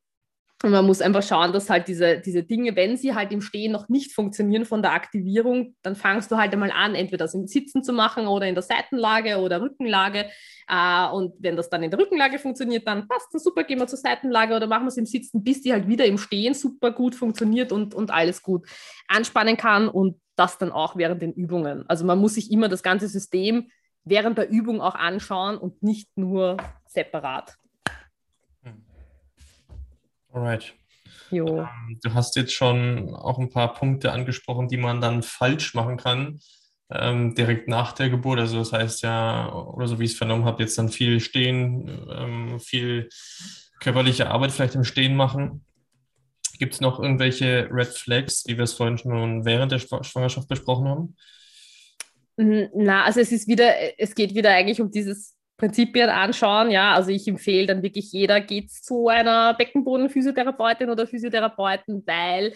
Und man muss einfach schauen, dass halt diese, diese Dinge, wenn sie halt im Stehen noch nicht funktionieren von der Aktivierung, dann fangst du halt einmal an, entweder das im Sitzen zu machen oder in der Seitenlage oder Rückenlage. Äh, und wenn das dann in der Rückenlage funktioniert, dann passt das super, gehen wir zur Seitenlage oder machen wir es im Sitzen, bis die halt wieder im Stehen super gut funktioniert und, und alles gut anspannen kann und das dann auch während den Übungen. Also man muss sich immer das ganze System während der Übung auch anschauen und nicht nur separat. Alright. Jo. Ähm, du hast jetzt schon auch ein paar Punkte angesprochen, die man dann falsch machen kann, ähm, direkt nach der Geburt. Also das heißt ja, oder so wie ich es vernommen habe, jetzt dann viel Stehen, ähm, viel körperliche Arbeit vielleicht im Stehen machen. Gibt es noch irgendwelche Red Flags, wie wir es vorhin schon während der Schwangerschaft besprochen haben? Na, also es ist wieder, es geht wieder eigentlich um dieses Prinzipien anschauen. Ja, also ich empfehle dann wirklich jeder geht zu einer Beckenbodenphysiotherapeutin oder Physiotherapeuten, weil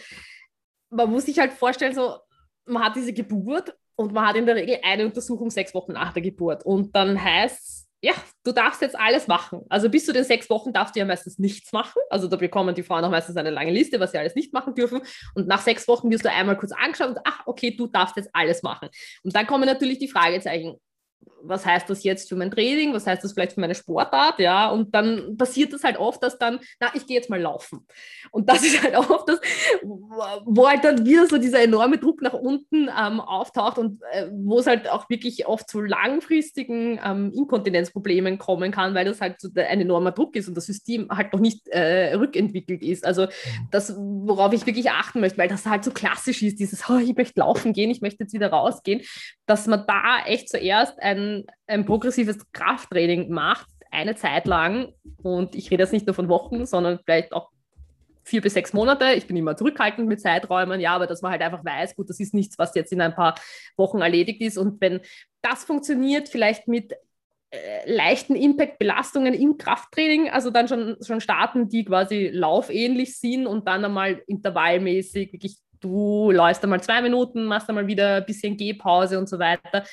man muss sich halt vorstellen, so man hat diese Geburt und man hat in der Regel eine Untersuchung sechs Wochen nach der Geburt und dann heißt ja, du darfst jetzt alles machen. Also bis zu den sechs Wochen darfst du ja meistens nichts machen. Also da bekommen die Frauen auch meistens eine lange Liste, was sie alles nicht machen dürfen. Und nach sechs Wochen wirst du einmal kurz angeschaut und ach, okay, du darfst jetzt alles machen. Und dann kommen natürlich die Fragezeichen was heißt das jetzt für mein Training, was heißt das vielleicht für meine Sportart, ja, und dann passiert das halt oft, dass dann, na, ich gehe jetzt mal laufen. Und das ist halt oft das, wo halt dann wieder so dieser enorme Druck nach unten ähm, auftaucht und äh, wo es halt auch wirklich oft zu langfristigen ähm, Inkontinenzproblemen kommen kann, weil das halt so ein enormer Druck ist und das System halt noch nicht äh, rückentwickelt ist. Also mhm. das, worauf ich wirklich achten möchte, weil das halt so klassisch ist, dieses, oh, ich möchte laufen gehen, ich möchte jetzt wieder rausgehen, dass man da echt zuerst ein ein, ein progressives Krafttraining macht, eine Zeit lang, und ich rede jetzt nicht nur von Wochen, sondern vielleicht auch vier bis sechs Monate. Ich bin immer zurückhaltend mit Zeiträumen, ja, aber dass man halt einfach weiß, gut, das ist nichts, was jetzt in ein paar Wochen erledigt ist. Und wenn das funktioniert, vielleicht mit äh, leichten Impact-Belastungen im Krafttraining, also dann schon, schon starten, die quasi laufähnlich sind und dann einmal intervallmäßig wirklich du läufst einmal zwei Minuten, machst einmal wieder ein bisschen Gehpause und so weiter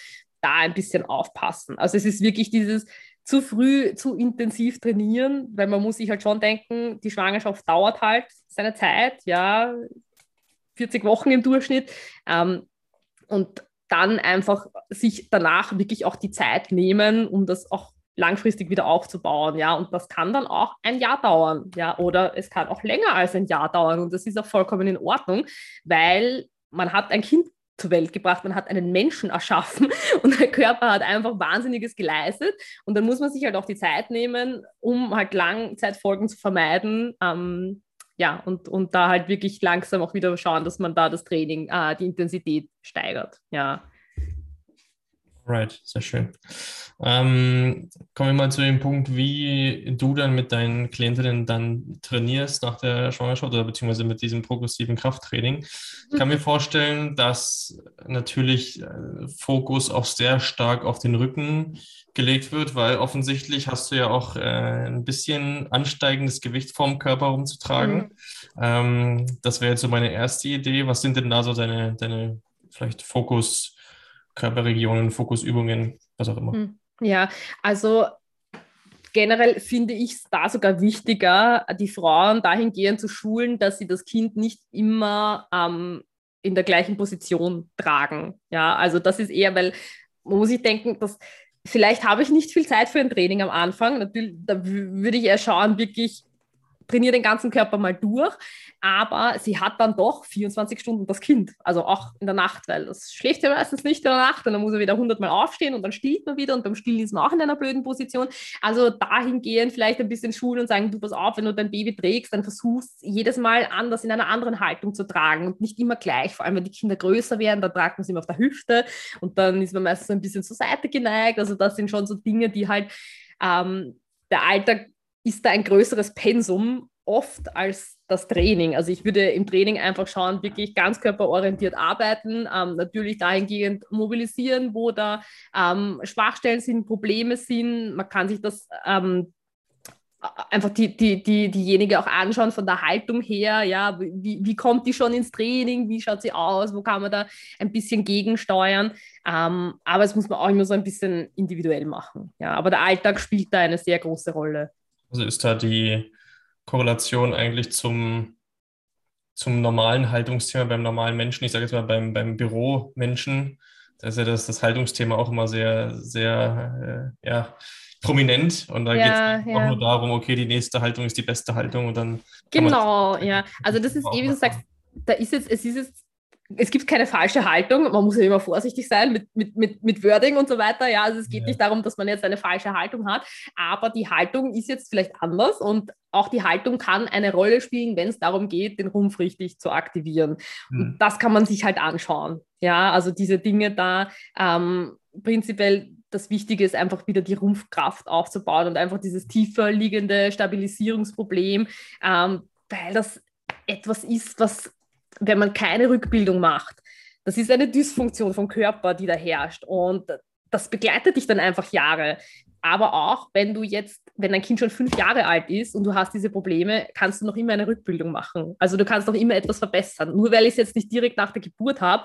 da ein bisschen aufpassen. Also es ist wirklich dieses zu früh, zu intensiv trainieren, weil man muss sich halt schon denken, die Schwangerschaft dauert halt seine Zeit, ja, 40 Wochen im Durchschnitt. Ähm, und dann einfach sich danach wirklich auch die Zeit nehmen, um das auch langfristig wieder aufzubauen, ja, und das kann dann auch ein Jahr dauern, ja, oder es kann auch länger als ein Jahr dauern und das ist auch vollkommen in Ordnung, weil man hat ein Kind zur Welt gebracht, man hat einen Menschen erschaffen und der Körper hat einfach Wahnsinniges geleistet. Und dann muss man sich halt auch die Zeit nehmen, um halt Langzeitfolgen zu vermeiden. Ähm, ja, und, und da halt wirklich langsam auch wieder schauen, dass man da das Training, äh, die Intensität steigert. Ja. Right, sehr schön. Ähm, kommen wir mal zu dem Punkt, wie du dann mit deinen Klientinnen dann trainierst nach der Schwangerschaft oder beziehungsweise mit diesem progressiven Krafttraining. Ich kann mir mhm. vorstellen, dass natürlich äh, Fokus auch sehr stark auf den Rücken gelegt wird, weil offensichtlich hast du ja auch äh, ein bisschen ansteigendes Gewicht vom Körper rumzutragen. Mhm. Ähm, das wäre jetzt so meine erste Idee. Was sind denn da so deine, deine vielleicht Fokus- Körperregionen, Fokusübungen, was auch immer. Hm. Ja, also generell finde ich es da sogar wichtiger, die Frauen dahingehend zu schulen, dass sie das Kind nicht immer ähm, in der gleichen Position tragen. Ja, also das ist eher, weil man muss sich denken, dass vielleicht habe ich nicht viel Zeit für ein Training am Anfang. Natürlich, da würde ich eher schauen, wirklich trainiere den ganzen Körper mal durch, aber sie hat dann doch 24 Stunden das Kind, also auch in der Nacht, weil das schläft ja meistens nicht in der Nacht und dann muss er wieder 100 Mal aufstehen und dann stillt man wieder und beim Stillen ist man auch in einer blöden Position. Also dahingehend vielleicht ein bisschen schulen und sagen, du pass auf, wenn du dein Baby trägst, dann versuchst jedes Mal anders in einer anderen Haltung zu tragen und nicht immer gleich, vor allem wenn die Kinder größer werden, dann tragt man sie immer auf der Hüfte und dann ist man meistens ein bisschen zur Seite geneigt. Also das sind schon so Dinge, die halt ähm, der Alltag ist da ein größeres Pensum oft als das Training. Also ich würde im Training einfach schauen, wirklich ganz körperorientiert arbeiten, ähm, natürlich dahingehend mobilisieren, wo da ähm, Schwachstellen sind, Probleme sind. Man kann sich das ähm, einfach die, die, die, diejenige auch anschauen von der Haltung her, ja, wie, wie kommt die schon ins Training, wie schaut sie aus, wo kann man da ein bisschen gegensteuern. Ähm, aber es muss man auch immer so ein bisschen individuell machen. Ja, aber der Alltag spielt da eine sehr große Rolle. Also ist da die Korrelation eigentlich zum, zum normalen Haltungsthema beim normalen Menschen, ich sage jetzt mal beim, beim Büromenschen, da ist ja das, das Haltungsthema auch immer sehr, sehr äh, ja, prominent und da ja, geht es ja. auch nur darum, okay, die nächste Haltung ist die beste Haltung und dann. Genau, ja. Also das ist eben, du sagst, da ist jetzt, es ist jetzt es gibt keine falsche Haltung. Man muss ja immer vorsichtig sein mit, mit, mit, mit Wording und so weiter. Ja, also es geht ja. nicht darum, dass man jetzt eine falsche Haltung hat, aber die Haltung ist jetzt vielleicht anders und auch die Haltung kann eine Rolle spielen, wenn es darum geht, den Rumpf richtig zu aktivieren. Mhm. Und das kann man sich halt anschauen. Ja, also diese Dinge da ähm, prinzipiell das Wichtige ist einfach wieder die Rumpfkraft aufzubauen und einfach dieses tiefer liegende Stabilisierungsproblem, ähm, weil das etwas ist, was wenn man keine Rückbildung macht, das ist eine Dysfunktion vom Körper, die da herrscht. Und das begleitet dich dann einfach Jahre. Aber auch wenn du jetzt, wenn dein Kind schon fünf Jahre alt ist und du hast diese Probleme, kannst du noch immer eine Rückbildung machen. Also du kannst noch immer etwas verbessern. Nur weil ich es jetzt nicht direkt nach der Geburt habe,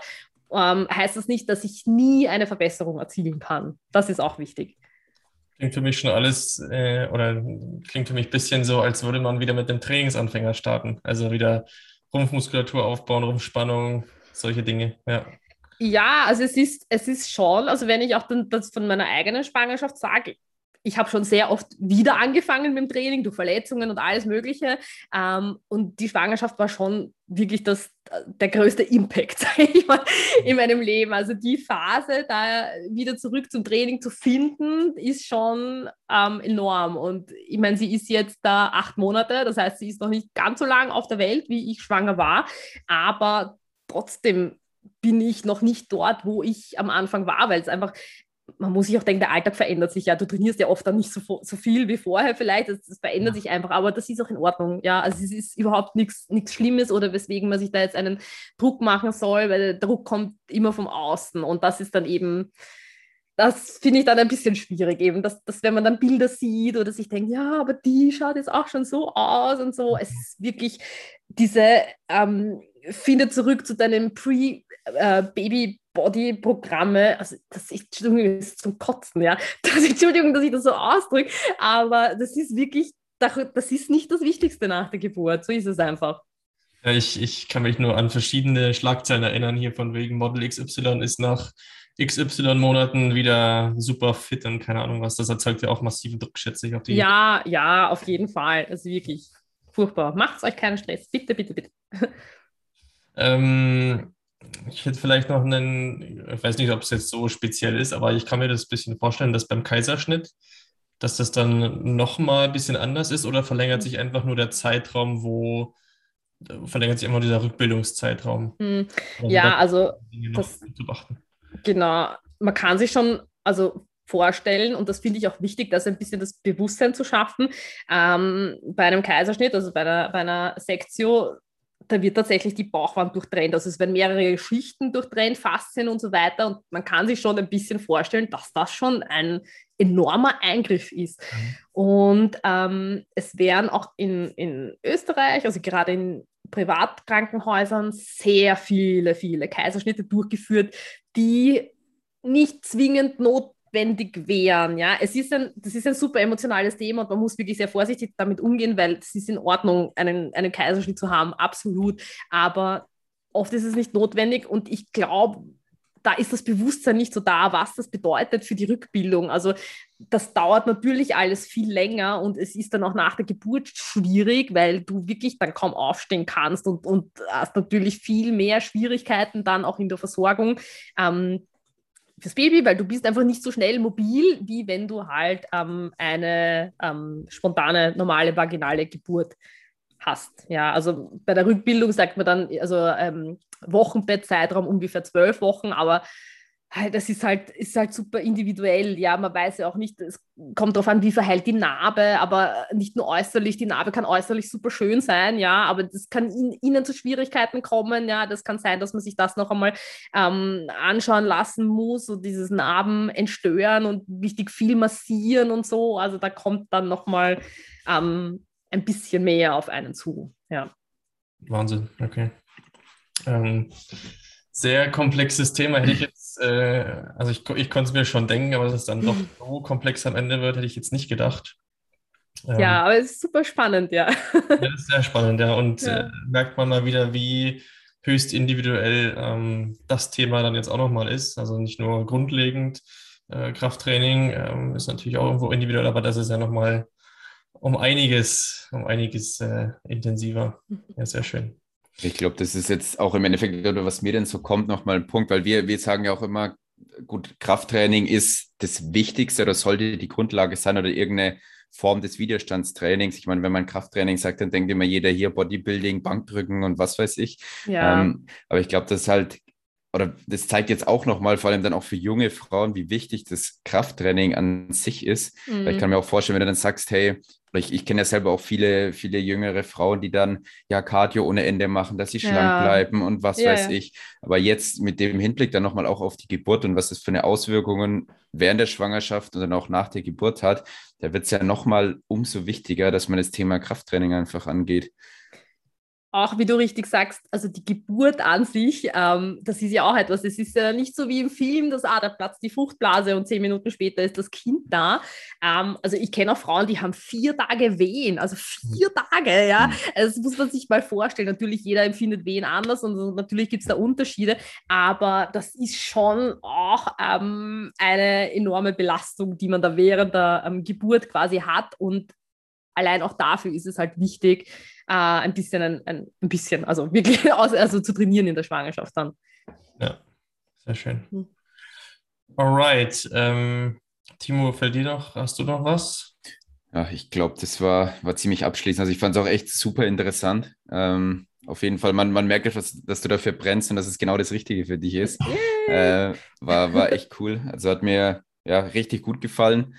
ähm, heißt das nicht, dass ich nie eine Verbesserung erzielen kann. Das ist auch wichtig. Klingt für mich schon alles, äh, oder klingt für mich ein bisschen so, als würde man wieder mit dem Trainingsanfänger starten. Also wieder Rumpfmuskulatur aufbauen, Rumpfspannung, solche Dinge, ja. Ja, also es ist, es ist schon, also wenn ich auch dann das von meiner eigenen Schwangerschaft sage, ich habe schon sehr oft wieder angefangen mit dem Training durch Verletzungen und alles Mögliche. Ähm, und die Schwangerschaft war schon wirklich das, der größte Impact, mal, in meinem Leben. Also die Phase, da wieder zurück zum Training zu finden, ist schon ähm, enorm. Und ich meine, sie ist jetzt da acht Monate, das heißt, sie ist noch nicht ganz so lang auf der Welt, wie ich schwanger war. Aber trotzdem bin ich noch nicht dort, wo ich am Anfang war, weil es einfach man muss sich auch denken, der Alltag verändert sich ja. Du trainierst ja oft dann nicht so, so viel wie vorher vielleicht. Das, das verändert ja. sich einfach, aber das ist auch in Ordnung. Ja, also es ist überhaupt nichts Schlimmes oder weswegen man sich da jetzt einen Druck machen soll, weil der Druck kommt immer vom Außen und das ist dann eben, das finde ich dann ein bisschen schwierig eben, dass, dass wenn man dann Bilder sieht oder sich denkt, ja, aber die schaut jetzt auch schon so aus und so. Es ist wirklich diese, ähm, finde zurück zu deinem Pre-Baby- äh, Body-Programme, also das ist, Entschuldigung, ist zum Kotzen, ja. Das, Entschuldigung, dass ich das so ausdrücke, aber das ist wirklich, das ist nicht das Wichtigste nach der Geburt. So ist es einfach. Ja, ich, ich kann mich nur an verschiedene Schlagzeilen erinnern, hier von wegen Model XY ist nach XY Monaten wieder super fit und keine Ahnung was. Das erzeugt ja auch massiven Druck, schätze ich, auf die. Ja, ja, auf jeden Fall. Also wirklich furchtbar. Macht euch keinen Stress. Bitte, bitte, bitte. Ähm, ich hätte vielleicht noch einen, ich weiß nicht, ob es jetzt so speziell ist, aber ich kann mir das ein bisschen vorstellen, dass beim Kaiserschnitt, dass das dann nochmal ein bisschen anders ist oder verlängert sich einfach nur der Zeitraum, wo verlängert sich immer dieser Rückbildungszeitraum? Hm. Ja, also das, genau, man kann sich schon also vorstellen und das finde ich auch wichtig, dass ein bisschen das Bewusstsein zu schaffen. Ähm, bei einem Kaiserschnitt, also bei einer, bei einer Sektio, da wird tatsächlich die Bauchwand durchtrennt. Also es werden mehrere Schichten durchtrennt, Faszien und so weiter. Und man kann sich schon ein bisschen vorstellen, dass das schon ein enormer Eingriff ist. Mhm. Und ähm, es werden auch in, in Österreich, also gerade in Privatkrankenhäusern, sehr viele, viele Kaiserschnitte durchgeführt, die nicht zwingend not notwendig wären. Ja? Es ist ein, das ist ein super emotionales Thema und man muss wirklich sehr vorsichtig damit umgehen, weil es ist in Ordnung, einen, einen Kaiserschnitt zu haben, absolut. Aber oft ist es nicht notwendig und ich glaube, da ist das Bewusstsein nicht so da, was das bedeutet für die Rückbildung. Also das dauert natürlich alles viel länger und es ist dann auch nach der Geburt schwierig, weil du wirklich dann kaum aufstehen kannst und, und hast natürlich viel mehr Schwierigkeiten dann auch in der Versorgung. Ähm, fürs Baby, weil du bist einfach nicht so schnell mobil, wie wenn du halt ähm, eine ähm, spontane, normale vaginale Geburt hast. Ja, also bei der Rückbildung sagt man dann, also ähm, Wochenbettzeitraum ungefähr zwölf Wochen, aber das ist halt, ist halt super individuell. Ja, man weiß ja auch nicht, es kommt darauf an, wie verhält die Narbe, aber nicht nur äußerlich. Die Narbe kann äußerlich super schön sein, ja, aber das kann in, ihnen zu Schwierigkeiten kommen. Ja, das kann sein, dass man sich das noch einmal ähm, anschauen lassen muss und dieses Narben entstören und wichtig viel massieren und so. Also da kommt dann nochmal ähm, ein bisschen mehr auf einen zu. Ja. Wahnsinn, okay. Ähm, sehr komplexes Thema. Hätte ich jetzt, äh, also ich, ich konnte es mir schon denken, aber dass es dann doch so komplex am Ende wird, hätte ich jetzt nicht gedacht. Ähm, ja, aber es ist super spannend, ja. ja, ist sehr spannend, ja. Und ja. Äh, merkt man mal wieder, wie höchst individuell ähm, das Thema dann jetzt auch nochmal ist. Also nicht nur grundlegend äh, Krafttraining ähm, ist natürlich auch irgendwo individuell, aber das ist ja nochmal um einiges, um einiges äh, intensiver. Ja, sehr schön. Ich glaube, das ist jetzt auch im Endeffekt, oder was mir denn so kommt, nochmal ein Punkt, weil wir, wir sagen ja auch immer, gut, Krafttraining ist das Wichtigste oder sollte die Grundlage sein oder irgendeine Form des Widerstandstrainings. Ich meine, wenn man Krafttraining sagt, dann denkt immer jeder hier Bodybuilding, Bankdrücken und was weiß ich. Ja. Ähm, aber ich glaube, das ist halt oder das zeigt jetzt auch nochmal, vor allem dann auch für junge Frauen, wie wichtig das Krafttraining an sich ist. Mhm. ich kann mir auch vorstellen, wenn du dann sagst, hey, ich, ich kenne ja selber auch viele, viele jüngere Frauen, die dann ja Cardio ohne Ende machen, dass sie ja. schlank bleiben und was ja, weiß ich. Aber jetzt mit dem Hinblick dann nochmal auch auf die Geburt und was das für eine Auswirkungen während der Schwangerschaft und dann auch nach der Geburt hat, da wird es ja nochmal umso wichtiger, dass man das Thema Krafttraining einfach angeht auch wie du richtig sagst, also die Geburt an sich, ähm, das ist ja auch etwas. Es ist ja nicht so wie im Film, dass ah, da platzt die Fruchtblase und zehn Minuten später ist das Kind da. Ähm, also ich kenne auch Frauen, die haben vier Tage Wehen, also vier Tage, ja. Also das muss man sich mal vorstellen. Natürlich, jeder empfindet Wehen anders und natürlich gibt es da Unterschiede, aber das ist schon auch ähm, eine enorme Belastung, die man da während der ähm, Geburt quasi hat und allein auch dafür ist es halt wichtig, äh, ein bisschen, ein, ein, ein, bisschen, also wirklich aus, also zu trainieren in der Schwangerschaft dann. Ja, sehr schön. Hm. Alright. Ähm, Timo, fällt dir noch, hast du noch was? Ja, ich glaube, das war, war ziemlich abschließend. Also ich fand es auch echt super interessant. Ähm, auf jeden Fall, man, man merkt, dass, dass du dafür brennst und dass es genau das Richtige für dich ist. Äh, war, war echt cool. Also hat mir ja richtig gut gefallen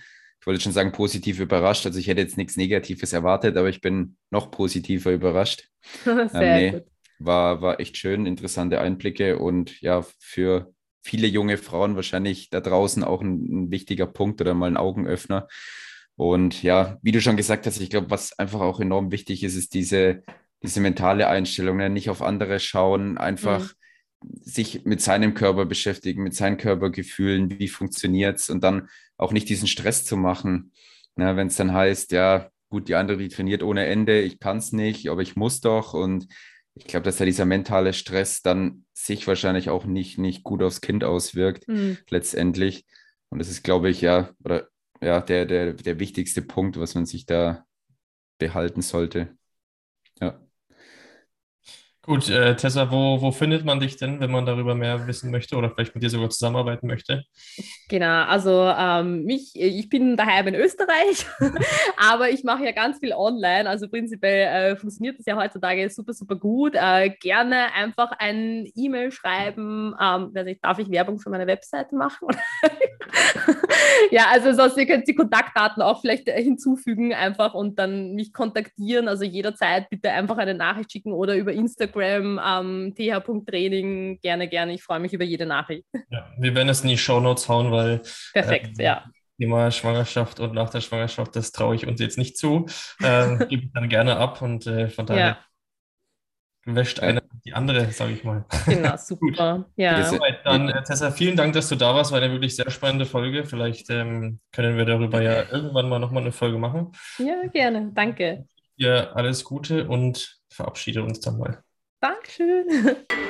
ich wollte schon sagen, positiv überrascht. Also ich hätte jetzt nichts Negatives erwartet, aber ich bin noch positiver überrascht. Sehr ähm, nee, gut. War, war echt schön, interessante Einblicke und ja, für viele junge Frauen wahrscheinlich da draußen auch ein, ein wichtiger Punkt oder mal ein Augenöffner. Und ja, wie du schon gesagt hast, ich glaube, was einfach auch enorm wichtig ist, ist diese, diese mentale Einstellung, ne? nicht auf andere schauen, einfach mhm sich mit seinem Körper beschäftigen, mit seinen Körpergefühlen, wie funktioniert es und dann auch nicht diesen Stress zu machen. Ne, Wenn es dann heißt, ja, gut, die andere, die trainiert ohne Ende, ich kann es nicht, aber ich muss doch. Und ich glaube, dass da dieser mentale Stress dann sich wahrscheinlich auch nicht, nicht gut aufs Kind auswirkt, mhm. letztendlich. Und das ist, glaube ich, ja, oder ja, der, der, der wichtigste Punkt, was man sich da behalten sollte. Gut, äh, Tessa, wo, wo findet man dich denn, wenn man darüber mehr wissen möchte oder vielleicht mit dir sogar zusammenarbeiten möchte? Genau, also ähm, mich, ich bin daheim in Österreich, aber ich mache ja ganz viel online. Also prinzipiell äh, funktioniert das ja heutzutage super, super gut. Äh, gerne einfach ein E-Mail schreiben. Ähm, nicht, darf ich Werbung für meine Webseite machen? ja, also sonst ihr könnt die Kontaktdaten auch vielleicht hinzufügen einfach und dann mich kontaktieren. Also jederzeit bitte einfach eine Nachricht schicken oder über Instagram Instagram, ähm, th.training, gerne, gerne. Ich freue mich über jede Nachricht. Ja, wir werden es in die Show Notes hauen, weil. Perfekt, ähm, ja. Thema Schwangerschaft und nach der Schwangerschaft, das traue ich uns jetzt nicht zu. Ähm, Gebe ich dann gerne ab und äh, von daher ja. wäscht eine die andere, sage ich mal. Genau, super. ja. Dann, äh, Tessa, vielen Dank, dass du da warst. War eine wirklich sehr spannende Folge. Vielleicht ähm, können wir darüber ja irgendwann mal nochmal eine Folge machen. Ja, gerne. Danke. Ja, alles Gute und verabschiede uns dann mal. Dankeschön.